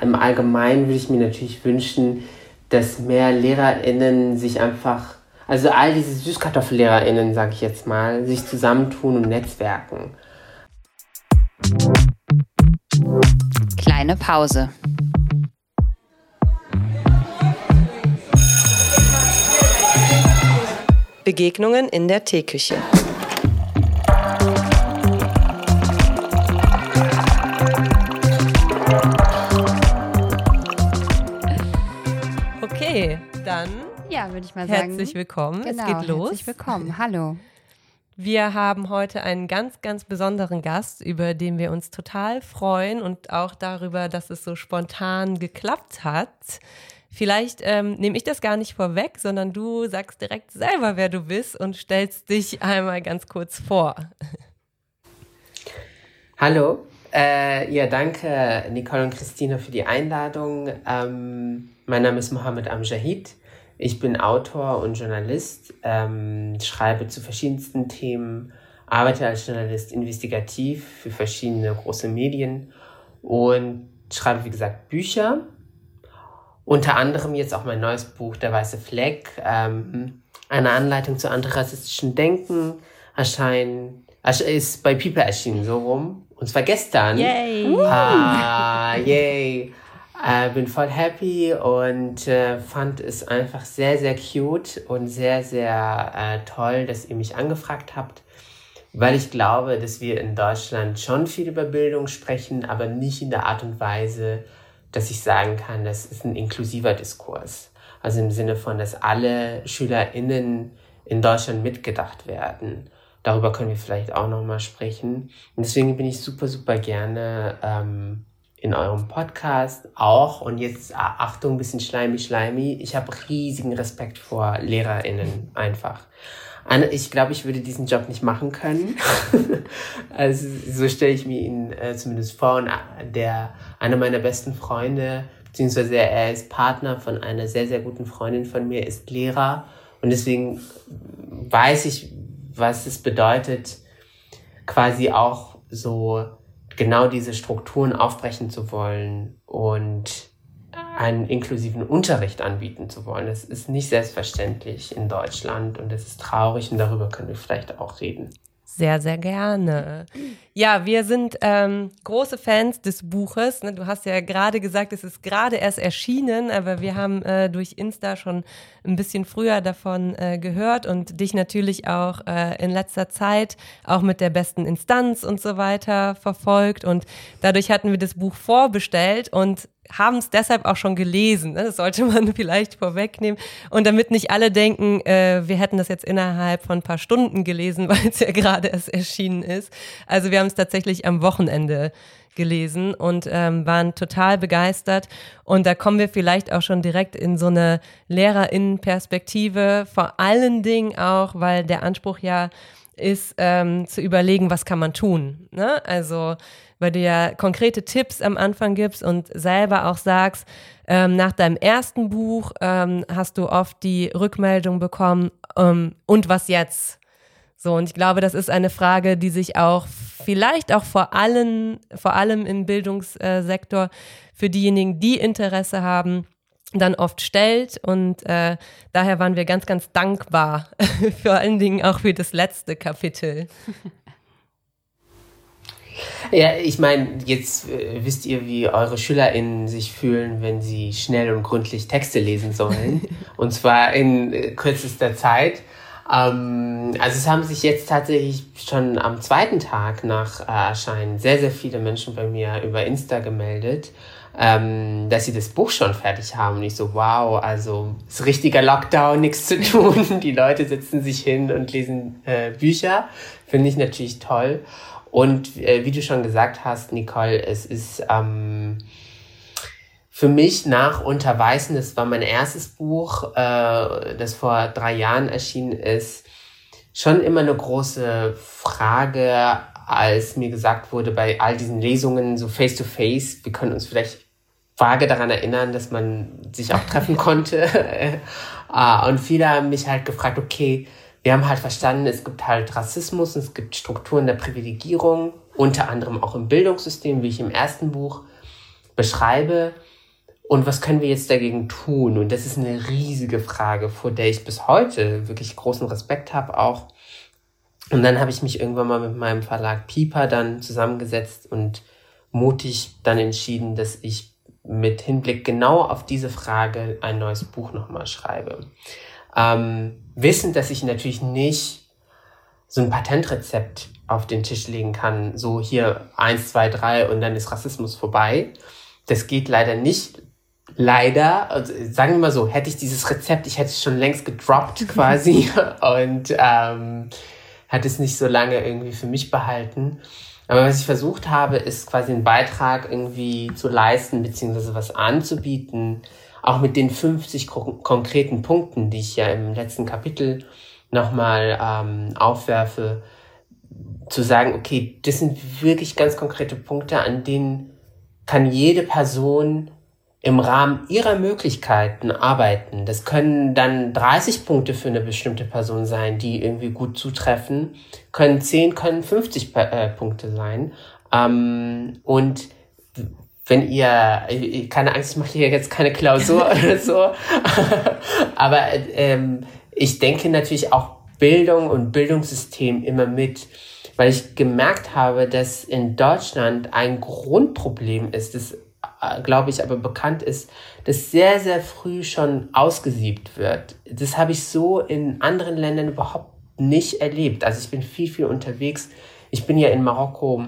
Im Allgemeinen würde ich mir natürlich wünschen, dass mehr LehrerInnen sich einfach, also all diese SüßkartoffellehrerInnen, sage ich jetzt mal, sich zusammentun und netzwerken. Kleine Pause. Begegnungen in der Teeküche. Ja, würde ich mal sagen. Herzlich willkommen. Genau, es geht los. Herzlich willkommen. Hallo. Wir haben heute einen ganz, ganz besonderen Gast, über den wir uns total freuen und auch darüber, dass es so spontan geklappt hat. Vielleicht ähm, nehme ich das gar nicht vorweg, sondern du sagst direkt selber, wer du bist und stellst dich einmal ganz kurz vor. Hallo, äh, ja, danke Nicole und Christina für die Einladung. Ähm, mein Name ist Mohammed Amjahid. Ich bin Autor und Journalist, ähm, schreibe zu verschiedensten Themen, arbeite als Journalist investigativ für verschiedene große Medien und schreibe, wie gesagt, Bücher unter anderem jetzt auch mein neues Buch, Der Weiße Fleck, ähm, eine Anleitung zu antirassistischen Denken, erscheinen, ist bei People erschienen, so rum. Und zwar gestern. Yay! Ah, yay! Äh, bin voll happy und äh, fand es einfach sehr, sehr cute und sehr, sehr äh, toll, dass ihr mich angefragt habt, weil ich glaube, dass wir in Deutschland schon viel über Bildung sprechen, aber nicht in der Art und Weise, dass ich sagen kann, das ist ein inklusiver Diskurs. Also im Sinne von, dass alle SchülerInnen in Deutschland mitgedacht werden. Darüber können wir vielleicht auch nochmal sprechen. Und deswegen bin ich super, super gerne ähm, in eurem Podcast auch. Und jetzt Achtung, ein bisschen schleimig, schleimig. Ich habe riesigen Respekt vor LehrerInnen einfach. Ich glaube, ich würde diesen Job nicht machen können. also so stelle ich mir ihn äh, zumindest vor. Und äh, der, einer meiner besten Freunde, beziehungsweise er ist Partner von einer sehr, sehr guten Freundin von mir, ist Lehrer. Und deswegen weiß ich, was es bedeutet, quasi auch so genau diese Strukturen aufbrechen zu wollen und einen inklusiven Unterricht anbieten zu wollen. Das ist nicht selbstverständlich in Deutschland und das ist traurig und darüber können wir vielleicht auch reden. Sehr, sehr gerne. Ja, wir sind ähm, große Fans des Buches. Ne? Du hast ja gerade gesagt, es ist gerade erst erschienen, aber wir haben äh, durch Insta schon ein bisschen früher davon äh, gehört und dich natürlich auch äh, in letzter Zeit auch mit der besten Instanz und so weiter verfolgt. Und dadurch hatten wir das Buch vorbestellt und haben es deshalb auch schon gelesen. Ne? Das sollte man vielleicht vorwegnehmen. Und damit nicht alle denken, äh, wir hätten das jetzt innerhalb von ein paar Stunden gelesen, weil es ja gerade erst erschienen ist. Also wir haben es tatsächlich am Wochenende gelesen und ähm, waren total begeistert. Und da kommen wir vielleicht auch schon direkt in so eine Lehrerinnenperspektive, vor allen Dingen auch, weil der Anspruch ja ist, ähm, zu überlegen, was kann man tun. Ne? Also weil du ja konkrete Tipps am Anfang gibst und selber auch sagst, ähm, nach deinem ersten Buch ähm, hast du oft die Rückmeldung bekommen, ähm, und was jetzt? So, und ich glaube, das ist eine Frage, die sich auch vielleicht auch vor allem, vor allem im Bildungssektor für diejenigen, die Interesse haben, dann oft stellt. Und äh, daher waren wir ganz, ganz dankbar, vor allen Dingen auch für das letzte Kapitel. Ja, ich meine, jetzt äh, wisst ihr, wie eure SchülerInnen sich fühlen, wenn sie schnell und gründlich Texte lesen sollen. und zwar in äh, kürzester Zeit. Ähm, also es haben sich jetzt tatsächlich schon am zweiten Tag nach äh, Erscheinen sehr, sehr viele Menschen bei mir über Insta gemeldet, ähm, dass sie das Buch schon fertig haben. Und ich so, wow, also ist richtiger Lockdown, nichts zu tun. Die Leute setzen sich hin und lesen äh, Bücher. Finde ich natürlich toll. Und äh, wie du schon gesagt hast, Nicole, es ist ähm, für mich nach Unterweißen, das war mein erstes Buch, äh, das vor drei Jahren erschienen ist, schon immer eine große Frage, als mir gesagt wurde, bei all diesen Lesungen so face-to-face, -face, wir können uns vielleicht vage daran erinnern, dass man sich auch treffen konnte. Ah, und viele haben mich halt gefragt, okay, wir haben halt verstanden, es gibt halt Rassismus, es gibt Strukturen der Privilegierung, unter anderem auch im Bildungssystem, wie ich im ersten Buch beschreibe und was können wir jetzt dagegen tun? Und das ist eine riesige Frage, vor der ich bis heute wirklich großen Respekt habe auch. Und dann habe ich mich irgendwann mal mit meinem Verlag Piper dann zusammengesetzt und mutig dann entschieden, dass ich mit Hinblick genau auf diese Frage ein neues Buch nochmal schreibe. Ähm, wissend, dass ich natürlich nicht so ein Patentrezept auf den Tisch legen kann, so hier eins, zwei, drei und dann ist Rassismus vorbei. Das geht leider nicht leider, also sagen wir mal so, hätte ich dieses Rezept, ich hätte es schon längst gedroppt quasi und ähm, hätte es nicht so lange irgendwie für mich behalten. Aber was ich versucht habe, ist quasi einen Beitrag irgendwie zu leisten, beziehungsweise was anzubieten, auch mit den 50 konkreten Punkten, die ich ja im letzten Kapitel nochmal ähm, aufwerfe, zu sagen, okay, das sind wirklich ganz konkrete Punkte, an denen kann jede Person im Rahmen ihrer Möglichkeiten arbeiten. Das können dann 30 Punkte für eine bestimmte Person sein, die irgendwie gut zutreffen, können 10, können 50 äh, Punkte sein. Ähm, und wenn ihr, keine Angst, ich mache hier jetzt keine Klausur oder so, aber ähm, ich denke natürlich auch Bildung und Bildungssystem immer mit, weil ich gemerkt habe, dass in Deutschland ein Grundproblem ist, das äh, glaube ich, aber bekannt ist, dass sehr, sehr früh schon ausgesiebt wird. Das habe ich so in anderen Ländern überhaupt nicht erlebt. Also ich bin viel, viel unterwegs. Ich bin ja in Marokko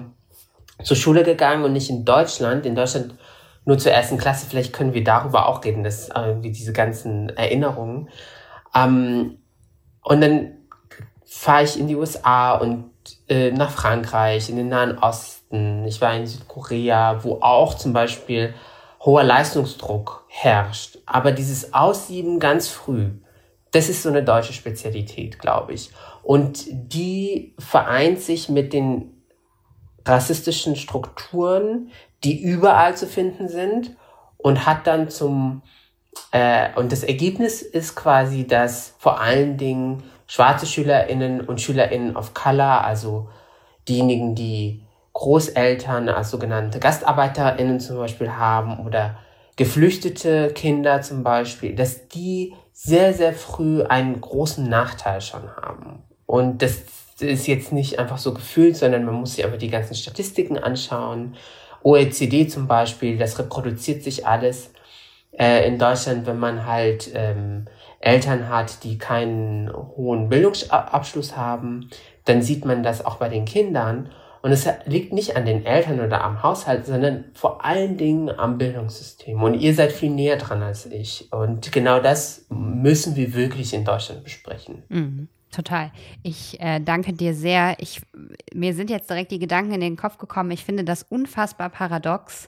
zur Schule gegangen und nicht in Deutschland. In Deutschland nur zur ersten Klasse. Vielleicht können wir darüber auch reden, dass irgendwie diese ganzen Erinnerungen. Ähm, und dann fahre ich in die USA und äh, nach Frankreich, in den Nahen Osten. Ich war in Südkorea, wo auch zum Beispiel hoher Leistungsdruck herrscht. Aber dieses Aussieben ganz früh, das ist so eine deutsche Spezialität, glaube ich. Und die vereint sich mit den rassistischen Strukturen, die überall zu finden sind und hat dann zum äh, und das Ergebnis ist quasi, dass vor allen Dingen schwarze SchülerInnen und SchülerInnen of Color, also diejenigen, die Großeltern als sogenannte GastarbeiterInnen zum Beispiel haben oder geflüchtete Kinder zum Beispiel, dass die sehr, sehr früh einen großen Nachteil schon haben. Und das ist jetzt nicht einfach so gefühlt, sondern man muss sich aber die ganzen Statistiken anschauen. OECD zum Beispiel, das reproduziert sich alles äh, in Deutschland, wenn man halt ähm, Eltern hat, die keinen hohen Bildungsabschluss haben, dann sieht man das auch bei den Kindern. Und es liegt nicht an den Eltern oder am Haushalt, sondern vor allen Dingen am Bildungssystem. Und ihr seid viel näher dran als ich. Und genau das müssen wir wirklich in Deutschland besprechen. Mhm. Total. Ich äh, danke dir sehr. Ich, mir sind jetzt direkt die Gedanken in den Kopf gekommen. Ich finde das unfassbar paradox,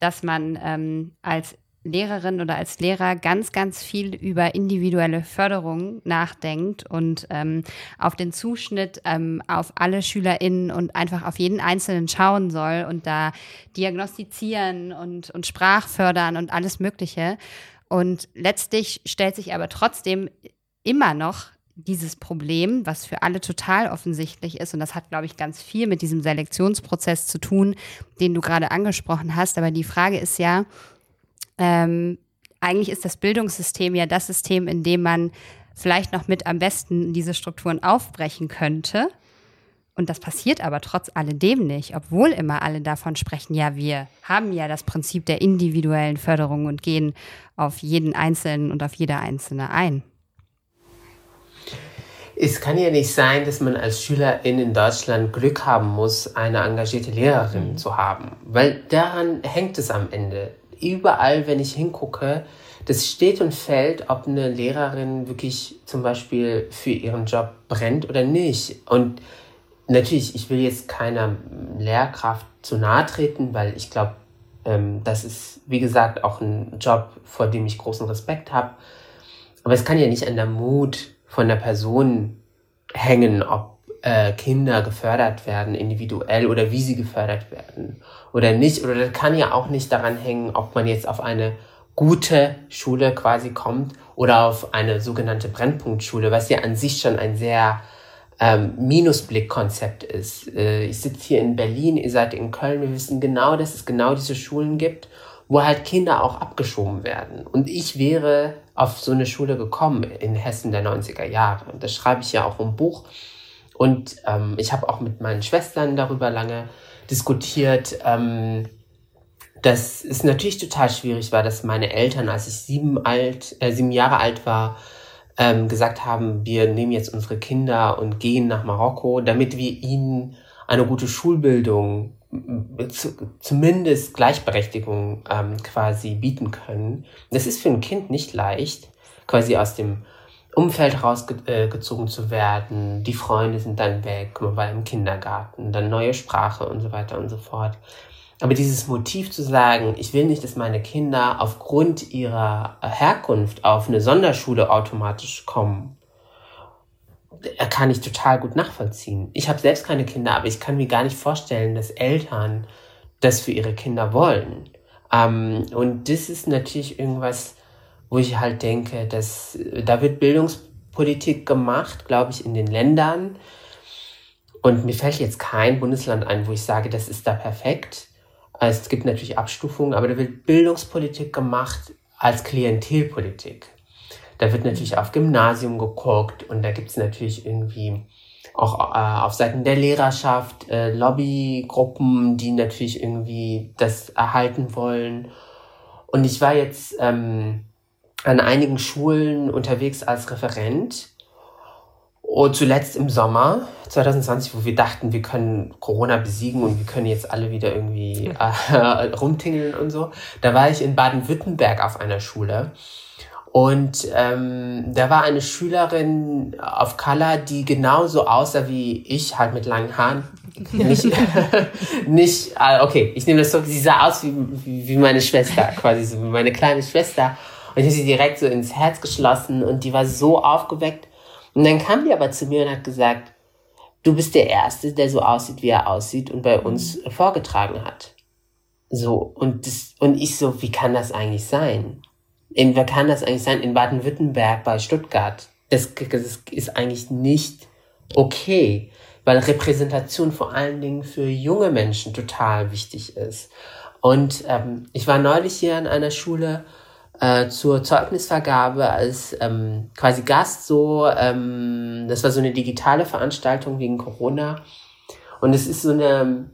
dass man ähm, als Lehrerin oder als Lehrer ganz, ganz viel über individuelle Förderung nachdenkt und ähm, auf den Zuschnitt ähm, auf alle SchülerInnen und einfach auf jeden Einzelnen schauen soll und da diagnostizieren und, und Sprachfördern und alles Mögliche. Und letztlich stellt sich aber trotzdem immer noch dieses Problem, was für alle total offensichtlich ist, und das hat, glaube ich, ganz viel mit diesem Selektionsprozess zu tun, den du gerade angesprochen hast. Aber die Frage ist ja, ähm, eigentlich ist das Bildungssystem ja das System, in dem man vielleicht noch mit am besten diese Strukturen aufbrechen könnte. Und das passiert aber trotz alledem nicht, obwohl immer alle davon sprechen, ja, wir haben ja das Prinzip der individuellen Förderung und gehen auf jeden Einzelnen und auf jeder Einzelne ein. Es kann ja nicht sein, dass man als Schülerin in Deutschland Glück haben muss, eine engagierte Lehrerin mhm. zu haben, weil daran hängt es am Ende überall, wenn ich hingucke, das steht und fällt, ob eine Lehrerin wirklich zum Beispiel für ihren Job brennt oder nicht. Und natürlich, ich will jetzt keiner Lehrkraft zu nahe treten, weil ich glaube, ähm, das ist, wie gesagt, auch ein Job, vor dem ich großen Respekt habe. Aber es kann ja nicht an der Mut von der Person hängen, ob äh, Kinder gefördert werden, individuell oder wie sie gefördert werden oder nicht. Oder das kann ja auch nicht daran hängen, ob man jetzt auf eine gute Schule quasi kommt oder auf eine sogenannte Brennpunktschule, was ja an sich schon ein sehr ähm, Minusblickkonzept ist. Äh, ich sitze hier in Berlin, ihr seid in Köln, wir wissen genau, dass es genau diese Schulen gibt, wo halt Kinder auch abgeschoben werden. Und ich wäre auf so eine Schule gekommen in Hessen der 90er Jahre. Und das schreibe ich ja auch im Buch. Und ähm, ich habe auch mit meinen Schwestern darüber lange diskutiert. Ähm, dass es natürlich total schwierig war, dass meine Eltern, als ich sieben, alt, äh, sieben Jahre alt war, ähm, gesagt haben, wir nehmen jetzt unsere Kinder und gehen nach Marokko, damit wir ihnen eine gute Schulbildung, zu, zumindest Gleichberechtigung ähm, quasi bieten können. Das ist für ein Kind nicht leicht, quasi aus dem Umfeld rausgezogen äh, zu werden. Die Freunde sind dann weg, man war im Kindergarten, dann neue Sprache und so weiter und so fort. Aber dieses Motiv zu sagen, ich will nicht, dass meine Kinder aufgrund ihrer Herkunft auf eine Sonderschule automatisch kommen, kann ich total gut nachvollziehen. Ich habe selbst keine Kinder, aber ich kann mir gar nicht vorstellen, dass Eltern das für ihre Kinder wollen. Ähm, und das ist natürlich irgendwas, wo ich halt denke, dass da wird Bildungspolitik gemacht, glaube ich, in den Ländern. Und mir fällt jetzt kein Bundesland ein, wo ich sage, das ist da perfekt. Es gibt natürlich Abstufungen, aber da wird Bildungspolitik gemacht als Klientelpolitik. Da wird natürlich auf Gymnasium geguckt und da gibt es natürlich irgendwie auch äh, auf Seiten der Lehrerschaft äh, Lobbygruppen, die natürlich irgendwie das erhalten wollen. Und ich war jetzt ähm, an einigen Schulen unterwegs als Referent und zuletzt im Sommer 2020, wo wir dachten, wir können Corona besiegen und wir können jetzt alle wieder irgendwie äh, rumtingeln und so, da war ich in Baden-Württemberg auf einer Schule. Und ähm, da war eine Schülerin auf Color, die genauso aussah wie ich, halt mit langen Haaren. Nicht, nicht äh, okay, ich nehme das so, sie sah aus wie, wie meine Schwester, quasi so wie meine kleine Schwester. Und ich habe sie direkt so ins Herz geschlossen und die war so aufgeweckt. Und dann kam die aber zu mir und hat gesagt, du bist der Erste, der so aussieht, wie er aussieht und bei uns vorgetragen hat. So, und, das, und ich so, wie kann das eigentlich sein? In, wer kann das eigentlich sein? In Baden-Württemberg bei Stuttgart. Das, das ist eigentlich nicht okay, weil Repräsentation vor allen Dingen für junge Menschen total wichtig ist. Und ähm, ich war neulich hier an einer Schule äh, zur Zeugnisvergabe als ähm, quasi Gast so. Ähm, das war so eine digitale Veranstaltung wegen Corona. Und es ist so eine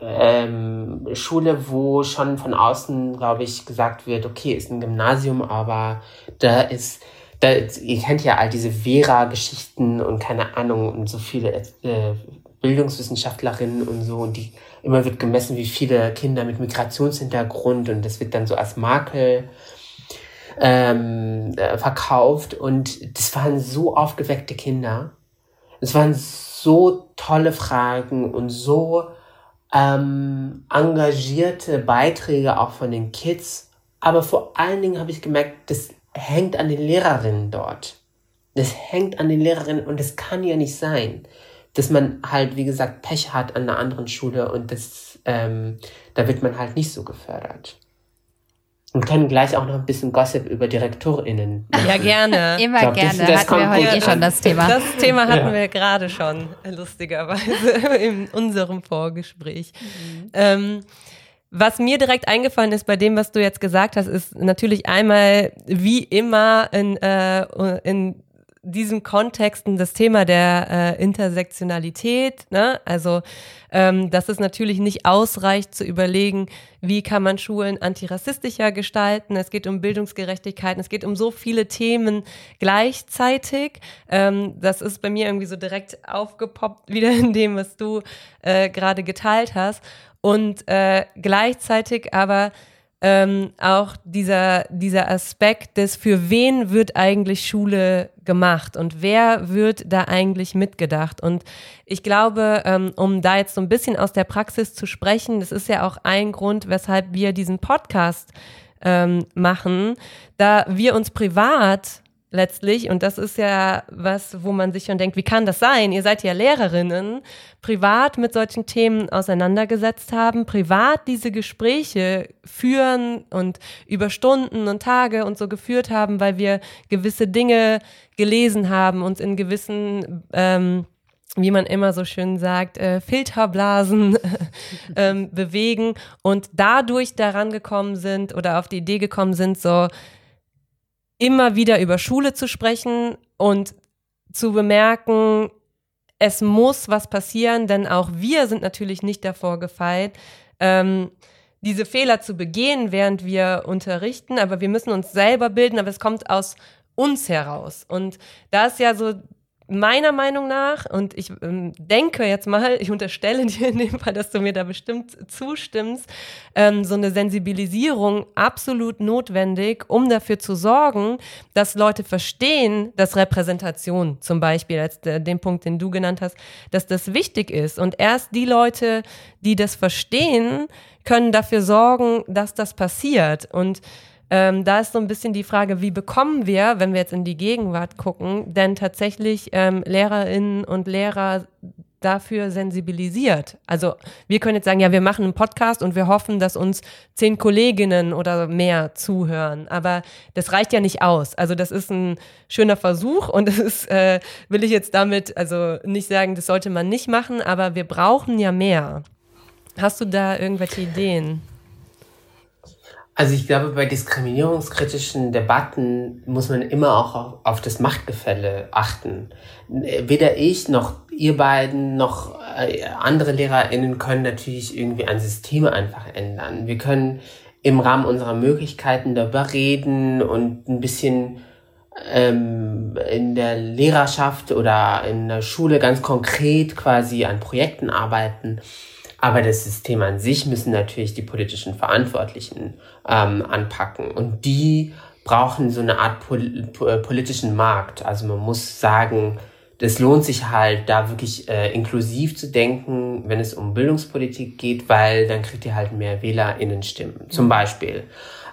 ähm, Schule, wo schon von außen, glaube ich, gesagt wird, okay, ist ein Gymnasium, aber da ist, da, ihr kennt ja all diese Vera-Geschichten und keine Ahnung und so viele äh, Bildungswissenschaftlerinnen und so und die immer wird gemessen, wie viele Kinder mit Migrationshintergrund und das wird dann so als Makel ähm, äh, verkauft und das waren so aufgeweckte Kinder. Es waren so tolle Fragen und so ähm, engagierte Beiträge auch von den Kids. Aber vor allen Dingen habe ich gemerkt, das hängt an den Lehrerinnen dort. Das hängt an den Lehrerinnen und das kann ja nicht sein dass man halt, wie gesagt, Pech hat an einer anderen Schule und das, ähm, da wird man halt nicht so gefördert. Und können gleich auch noch ein bisschen Gossip über DirektorInnen. Machen. Ja, gerne. Immer glaub, gerne. Das, das hatten wir heute eh schon das Thema. Das Thema hatten ja. wir gerade schon, lustigerweise, in unserem Vorgespräch. Mhm. Ähm, was mir direkt eingefallen ist bei dem, was du jetzt gesagt hast, ist natürlich einmal wie immer in, äh, in diesen Kontexten das Thema der äh, Intersektionalität, ne? also ähm, dass es natürlich nicht ausreicht zu überlegen, wie kann man Schulen antirassistischer gestalten. Es geht um Bildungsgerechtigkeit, es geht um so viele Themen gleichzeitig. Ähm, das ist bei mir irgendwie so direkt aufgepoppt wieder in dem, was du äh, gerade geteilt hast. Und äh, gleichzeitig aber ähm, auch dieser, dieser Aspekt des, für wen wird eigentlich Schule gemacht und wer wird da eigentlich mitgedacht. Und ich glaube, ähm, um da jetzt so ein bisschen aus der Praxis zu sprechen, das ist ja auch ein Grund, weshalb wir diesen Podcast ähm, machen, da wir uns privat letztlich, und das ist ja was, wo man sich schon denkt, wie kann das sein? Ihr seid ja Lehrerinnen, privat mit solchen Themen auseinandergesetzt haben, privat diese Gespräche führen und über Stunden und Tage und so geführt haben, weil wir gewisse Dinge gelesen haben, uns in gewissen ähm, wie man immer so schön sagt, äh, Filterblasen ähm, bewegen und dadurch daran gekommen sind oder auf die Idee gekommen sind, so immer wieder über Schule zu sprechen und zu bemerken, es muss was passieren, denn auch wir sind natürlich nicht davor gefeit, ähm, diese Fehler zu begehen, während wir unterrichten, aber wir müssen uns selber bilden, aber es kommt aus uns heraus. Und da ist ja so meiner Meinung nach, und ich ähm, denke jetzt mal, ich unterstelle dir in dem Fall, dass du mir da bestimmt zustimmst, ähm, so eine Sensibilisierung absolut notwendig, um dafür zu sorgen, dass Leute verstehen, dass Repräsentation zum Beispiel, als der, den Punkt, den du genannt hast, dass das wichtig ist. Und erst die Leute, die das verstehen, können dafür sorgen, dass das passiert. Und ähm, da ist so ein bisschen die Frage, wie bekommen wir, wenn wir jetzt in die Gegenwart gucken, denn tatsächlich ähm, Lehrerinnen und Lehrer dafür sensibilisiert. Also wir können jetzt sagen, ja, wir machen einen Podcast und wir hoffen, dass uns zehn Kolleginnen oder mehr zuhören. Aber das reicht ja nicht aus. Also das ist ein schöner Versuch und das ist, äh, will ich jetzt damit also nicht sagen, das sollte man nicht machen, aber wir brauchen ja mehr. Hast du da irgendwelche Ideen? Also ich glaube, bei diskriminierungskritischen Debatten muss man immer auch auf, auf das Machtgefälle achten. Weder ich noch ihr beiden noch äh, andere LehrerInnen können natürlich irgendwie ein System einfach ändern. Wir können im Rahmen unserer Möglichkeiten darüber reden und ein bisschen ähm, in der Lehrerschaft oder in der Schule ganz konkret quasi an Projekten arbeiten. Aber das System an sich müssen natürlich die politischen Verantwortlichen ähm, anpacken. Und die brauchen so eine Art pol äh, politischen Markt. Also man muss sagen, das lohnt sich halt, da wirklich äh, inklusiv zu denken, wenn es um Bildungspolitik geht, weil dann kriegt ihr halt mehr WählerInnenstimmen. Zum Beispiel.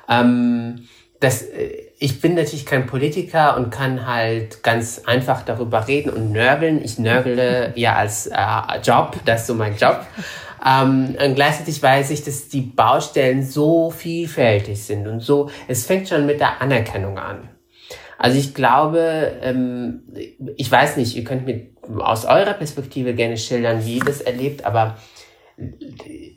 Ähm, das, äh, ich bin natürlich kein Politiker und kann halt ganz einfach darüber reden und nörgeln. Ich nörgle ja als äh, Job, das ist so mein Job. Ähm, und gleichzeitig weiß ich, dass die Baustellen so vielfältig sind und so, es fängt schon mit der Anerkennung an. Also ich glaube, ähm, ich weiß nicht, ihr könnt mir aus eurer Perspektive gerne schildern, wie ihr das erlebt, aber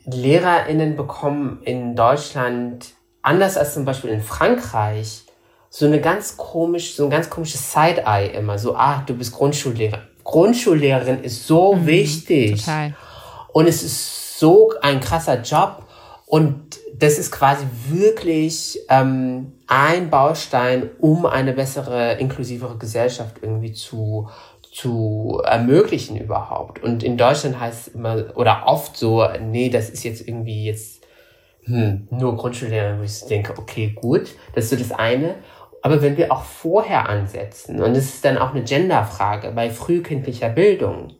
LehrerInnen bekommen in Deutschland, anders als zum Beispiel in Frankreich, so eine ganz komisch, so ein ganz komisches Side-Eye immer. So, ah, du bist Grundschullehrer. Grundschullehrerin ist so mhm, wichtig. Total. Und es ist so ein krasser Job und das ist quasi wirklich ähm, ein Baustein, um eine bessere, inklusivere Gesellschaft irgendwie zu, zu ermöglichen überhaupt. Und in Deutschland heißt es immer oder oft so, nee, das ist jetzt irgendwie jetzt hm, nur Grundschullehrer, wo ich denke, okay, gut, das ist so das eine. Aber wenn wir auch vorher ansetzen, und das ist dann auch eine Genderfrage bei frühkindlicher Bildung,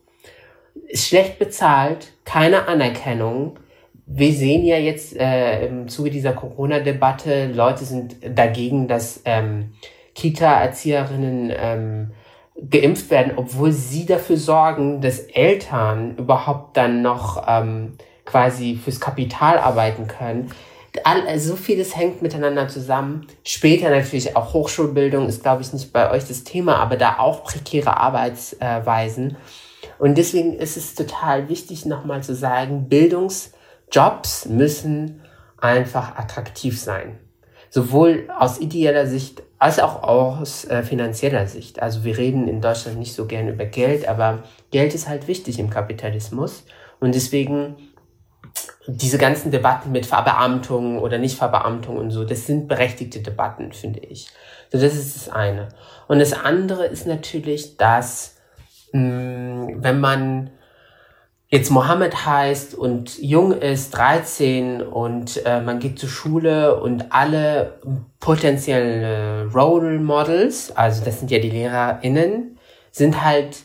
ist schlecht bezahlt, keine Anerkennung. Wir sehen ja jetzt äh, im Zuge dieser Corona-Debatte, Leute sind dagegen, dass ähm, Kita-Erzieherinnen ähm, geimpft werden, obwohl sie dafür sorgen, dass Eltern überhaupt dann noch ähm, quasi fürs Kapital arbeiten können. All, so vieles hängt miteinander zusammen. Später natürlich auch Hochschulbildung ist, glaube ich, nicht bei euch das Thema, aber da auch prekäre Arbeitsweisen. Und deswegen ist es total wichtig, nochmal zu sagen, Bildungsjobs müssen einfach attraktiv sein. Sowohl aus ideeller Sicht als auch aus äh, finanzieller Sicht. Also wir reden in Deutschland nicht so gern über Geld, aber Geld ist halt wichtig im Kapitalismus. Und deswegen diese ganzen Debatten mit Verbeamtung oder Nichtverbeamtung und so, das sind berechtigte Debatten, finde ich. So, das ist das eine. Und das andere ist natürlich, dass Mm, wenn man jetzt Mohammed heißt und jung ist, 13 und äh, man geht zur Schule und alle potenziellen Role Models, also das sind ja die LehrerInnen, sind halt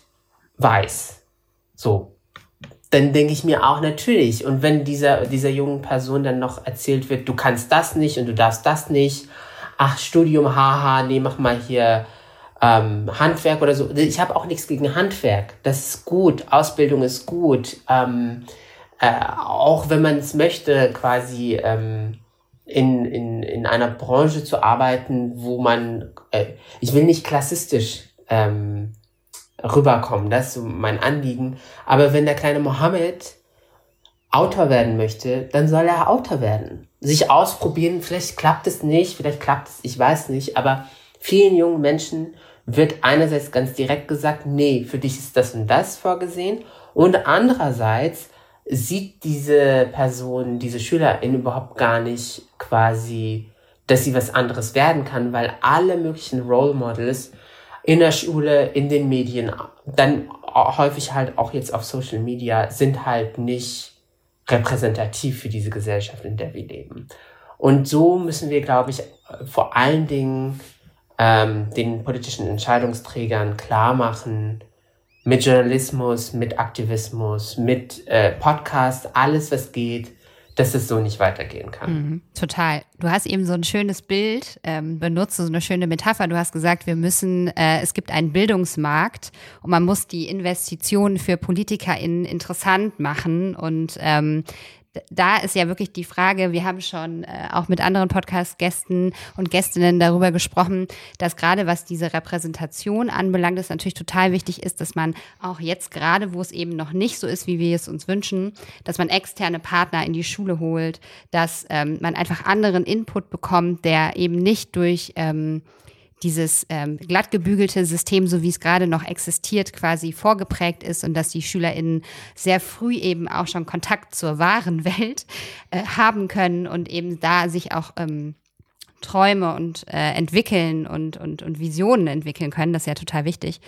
weiß. So. Dann denke ich mir auch natürlich. Und wenn dieser, dieser jungen Person dann noch erzählt wird, du kannst das nicht und du darfst das nicht, ach, Studium, haha, nee, mach mal hier ähm, Handwerk oder so. Ich habe auch nichts gegen Handwerk. Das ist gut. Ausbildung ist gut. Ähm, äh, auch wenn man es möchte, quasi ähm, in, in, in einer Branche zu arbeiten, wo man, äh, ich will nicht klassistisch ähm, rüberkommen. Das ist so mein Anliegen. Aber wenn der kleine Mohammed Autor werden möchte, dann soll er Autor werden. Sich ausprobieren, vielleicht klappt es nicht, vielleicht klappt es, ich weiß nicht, aber vielen jungen Menschen wird einerseits ganz direkt gesagt, nee, für dich ist das und das vorgesehen und andererseits sieht diese Person, diese Schülerin überhaupt gar nicht quasi, dass sie was anderes werden kann, weil alle möglichen Role Models in der Schule, in den Medien, dann häufig halt auch jetzt auf Social Media sind halt nicht repräsentativ für diese Gesellschaft, in der wir leben. Und so müssen wir, glaube ich, vor allen Dingen ähm, den politischen Entscheidungsträgern klar machen, mit Journalismus, mit Aktivismus, mit äh, Podcast, alles was geht, dass es so nicht weitergehen kann. Mhm, total. Du hast eben so ein schönes Bild ähm, benutzt, so eine schöne Metapher. Du hast gesagt, wir müssen, äh, es gibt einen Bildungsmarkt und man muss die Investitionen für PolitikerInnen interessant machen und ähm, da ist ja wirklich die Frage, wir haben schon äh, auch mit anderen Podcast-Gästen und Gästinnen darüber gesprochen, dass gerade was diese Repräsentation anbelangt, es natürlich total wichtig ist, dass man auch jetzt gerade, wo es eben noch nicht so ist, wie wir es uns wünschen, dass man externe Partner in die Schule holt, dass ähm, man einfach anderen Input bekommt, der eben nicht durch ähm, dieses ähm, glatt gebügelte System, so wie es gerade noch existiert, quasi vorgeprägt ist und dass die SchülerInnen sehr früh eben auch schon Kontakt zur wahren Welt äh, haben können und eben da sich auch ähm, Träume und äh, entwickeln und, und, und Visionen entwickeln können. Das ist ja total wichtig.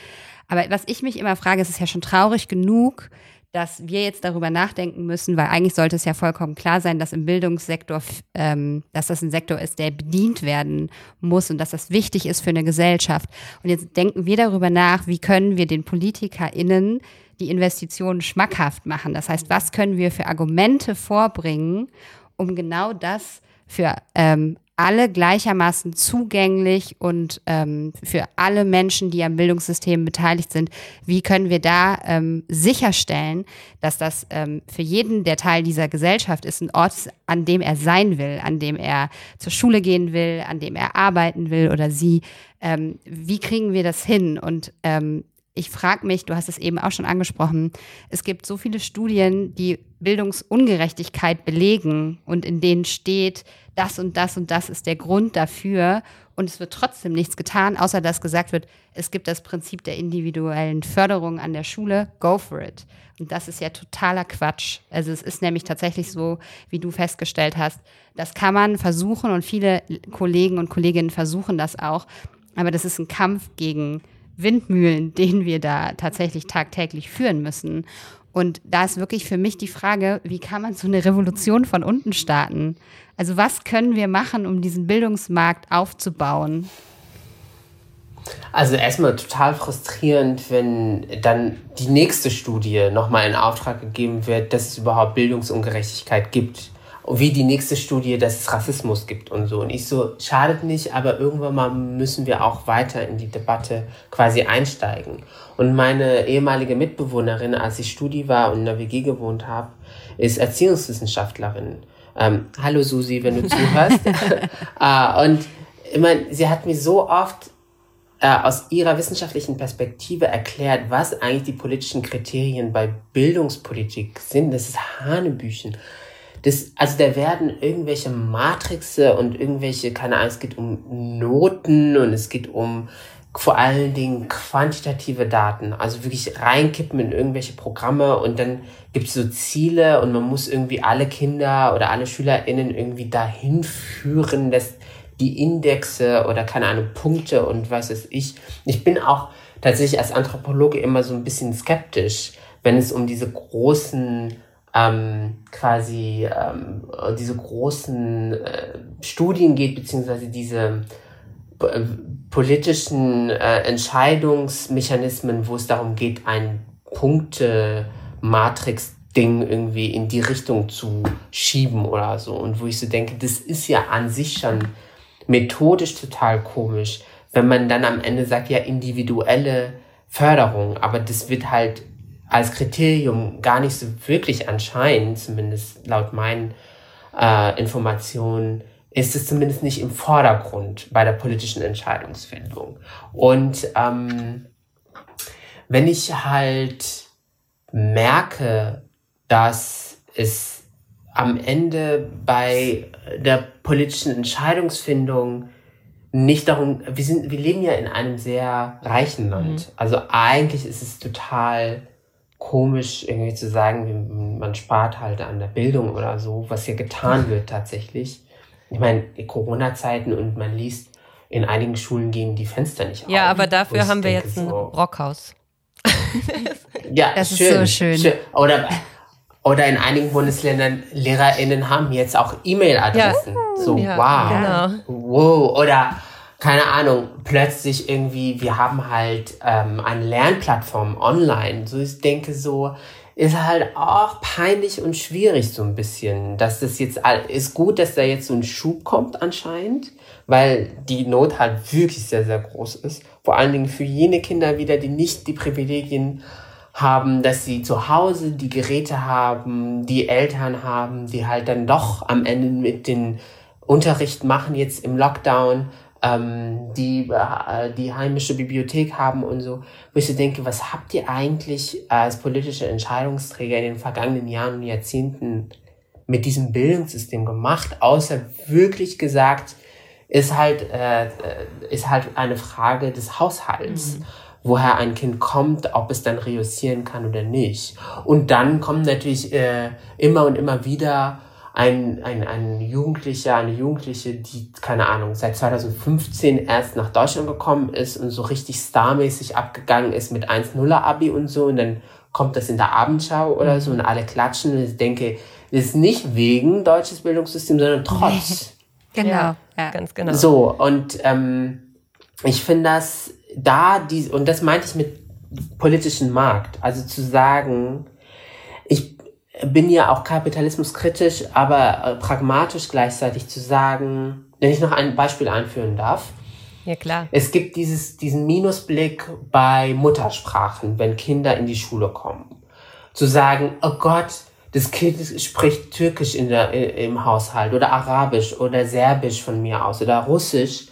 Aber was ich mich immer frage, es ist ja schon traurig genug, dass wir jetzt darüber nachdenken müssen, weil eigentlich sollte es ja vollkommen klar sein, dass im Bildungssektor, ähm, dass das ein Sektor ist, der bedient werden muss und dass das wichtig ist für eine Gesellschaft. Und jetzt denken wir darüber nach, wie können wir den PolitikerInnen die Investitionen schmackhaft machen. Das heißt, was können wir für Argumente vorbringen, um genau das für ähm, alle gleichermaßen zugänglich und ähm, für alle Menschen, die am Bildungssystem beteiligt sind, wie können wir da ähm, sicherstellen, dass das ähm, für jeden, der Teil dieser Gesellschaft ist, ein Ort an dem er sein will, an dem er zur Schule gehen will, an dem er arbeiten will oder sie. Ähm, wie kriegen wir das hin? Und ähm, ich frage mich, du hast es eben auch schon angesprochen, es gibt so viele Studien, die Bildungsungerechtigkeit belegen und in denen steht, das und das und das ist der Grund dafür und es wird trotzdem nichts getan, außer dass gesagt wird, es gibt das Prinzip der individuellen Förderung an der Schule, go for it. Und das ist ja totaler Quatsch. Also es ist nämlich tatsächlich so, wie du festgestellt hast, das kann man versuchen und viele Kollegen und Kolleginnen versuchen das auch, aber das ist ein Kampf gegen Windmühlen, den wir da tatsächlich tagtäglich führen müssen. Und da ist wirklich für mich die Frage, wie kann man so eine Revolution von unten starten? Also was können wir machen, um diesen Bildungsmarkt aufzubauen? Also erstmal total frustrierend, wenn dann die nächste Studie nochmal in Auftrag gegeben wird, dass es überhaupt Bildungsungerechtigkeit gibt wie die nächste Studie, dass es Rassismus gibt und so. Und ich so, schadet nicht, aber irgendwann mal müssen wir auch weiter in die Debatte quasi einsteigen. Und meine ehemalige Mitbewohnerin, als ich Studi war und in der WG gewohnt habe, ist Erziehungswissenschaftlerin. Ähm, hallo Susi, wenn du zuhörst. äh, und ich meine, sie hat mir so oft äh, aus ihrer wissenschaftlichen Perspektive erklärt, was eigentlich die politischen Kriterien bei Bildungspolitik sind. Das ist Hanebüchen. Das, also da werden irgendwelche Matrixe und irgendwelche, keine Ahnung, es geht um Noten und es geht um vor allen Dingen quantitative Daten, also wirklich reinkippen in irgendwelche Programme und dann gibt es so Ziele und man muss irgendwie alle Kinder oder alle SchülerInnen irgendwie dahin führen, dass die Indexe oder keine Ahnung, Punkte und was weiß ich. Ich bin auch tatsächlich als Anthropologe immer so ein bisschen skeptisch, wenn es um diese großen ähm, quasi ähm, diese großen äh, Studien geht, beziehungsweise diese äh, politischen äh, Entscheidungsmechanismen, wo es darum geht, ein Punkte-Matrix-Ding irgendwie in die Richtung zu schieben oder so. Und wo ich so denke, das ist ja an sich schon methodisch total komisch, wenn man dann am Ende sagt, ja, individuelle Förderung, aber das wird halt als Kriterium gar nicht so wirklich anscheinend, zumindest laut meinen äh, Informationen, ist es zumindest nicht im Vordergrund bei der politischen Entscheidungsfindung. Und ähm, wenn ich halt merke, dass es am Ende bei der politischen Entscheidungsfindung nicht darum, wir sind, wir leben ja in einem sehr reichen Land. Mhm. Also eigentlich ist es total komisch, irgendwie zu sagen, man spart halt an der Bildung oder so, was hier getan wird tatsächlich. Ich meine, Corona-Zeiten und man liest, in einigen Schulen gehen die Fenster nicht auf. Ja, aber dafür haben wir jetzt so, ein Rockhaus. ja, das schön, ist so schön. schön. Oder, oder in einigen Bundesländern, LehrerInnen haben jetzt auch E-Mail-Adressen. Ja. So, ja, wow. Genau. Wow. Oder keine Ahnung, plötzlich irgendwie, wir haben halt ähm, eine Lernplattform online. So, ich denke so, ist halt auch peinlich und schwierig so ein bisschen, dass das jetzt ist gut, dass da jetzt so ein Schub kommt anscheinend, weil die Not halt wirklich sehr sehr groß ist. Vor allen Dingen für jene Kinder wieder, die nicht die Privilegien haben, dass sie zu Hause die Geräte haben, die Eltern haben, die halt dann doch am Ende mit den Unterricht machen jetzt im Lockdown ähm, die, äh, die heimische Bibliothek haben und so, wo ich so denke, was habt ihr eigentlich als politische Entscheidungsträger in den vergangenen Jahren und Jahrzehnten mit diesem Bildungssystem gemacht, außer wirklich gesagt, ist halt, äh, ist halt eine Frage des Haushalts. Mhm woher ein Kind kommt, ob es dann reüssieren kann oder nicht. Und dann kommen natürlich äh, immer und immer wieder ein, ein, ein Jugendlicher, eine Jugendliche, die, keine Ahnung, seit 2015 erst nach Deutschland gekommen ist und so richtig starmäßig abgegangen ist mit 1-0er Abi und so. Und dann kommt das in der Abendschau oder so und alle klatschen. Und ich denke, das ist nicht wegen deutsches Bildungssystem, sondern trotz. genau, ja, ja, ganz genau. So, und ähm, ich finde das da, die, und das meinte ich mit politischen Markt, also zu sagen, bin ja auch kapitalismuskritisch, aber äh, pragmatisch gleichzeitig zu sagen, wenn ich noch ein Beispiel einführen darf. Ja, klar. Es gibt dieses, diesen Minusblick bei Muttersprachen, wenn Kinder in die Schule kommen. Zu sagen, oh Gott, das Kind spricht Türkisch in der, im Haushalt oder Arabisch oder Serbisch von mir aus oder Russisch.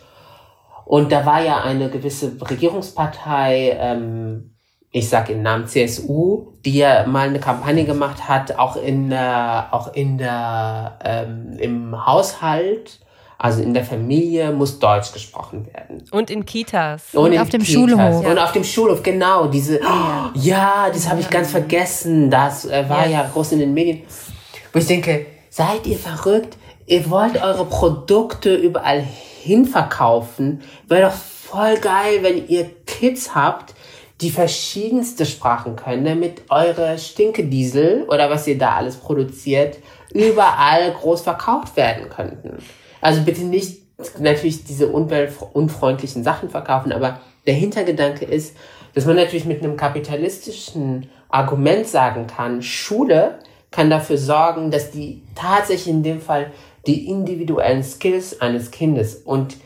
Und da war ja eine gewisse Regierungspartei, ähm, ich sag im Namen CSU, die ja mal eine Kampagne gemacht hat, auch in der, auch in der, ähm, im Haushalt, also in der Familie muss Deutsch gesprochen werden. Und in Kitas. Und, und auf dem Kitas. Schulhof. Ja. Und auf dem Schulhof, genau. Diese, ja, ja das habe ich ganz vergessen. Das äh, war yes. ja groß in den Medien. Wo ich denke, seid ihr verrückt? Ihr wollt eure Produkte überall hin verkaufen. Wäre doch voll geil, wenn ihr Kids habt, die verschiedenste Sprachen können, damit eure Stinkediesel oder was ihr da alles produziert, überall groß verkauft werden könnten. Also bitte nicht natürlich diese umweltunfreundlichen Sachen verkaufen, aber der Hintergedanke ist, dass man natürlich mit einem kapitalistischen Argument sagen kann, Schule kann dafür sorgen, dass die tatsächlich in dem Fall die individuellen Skills eines Kindes und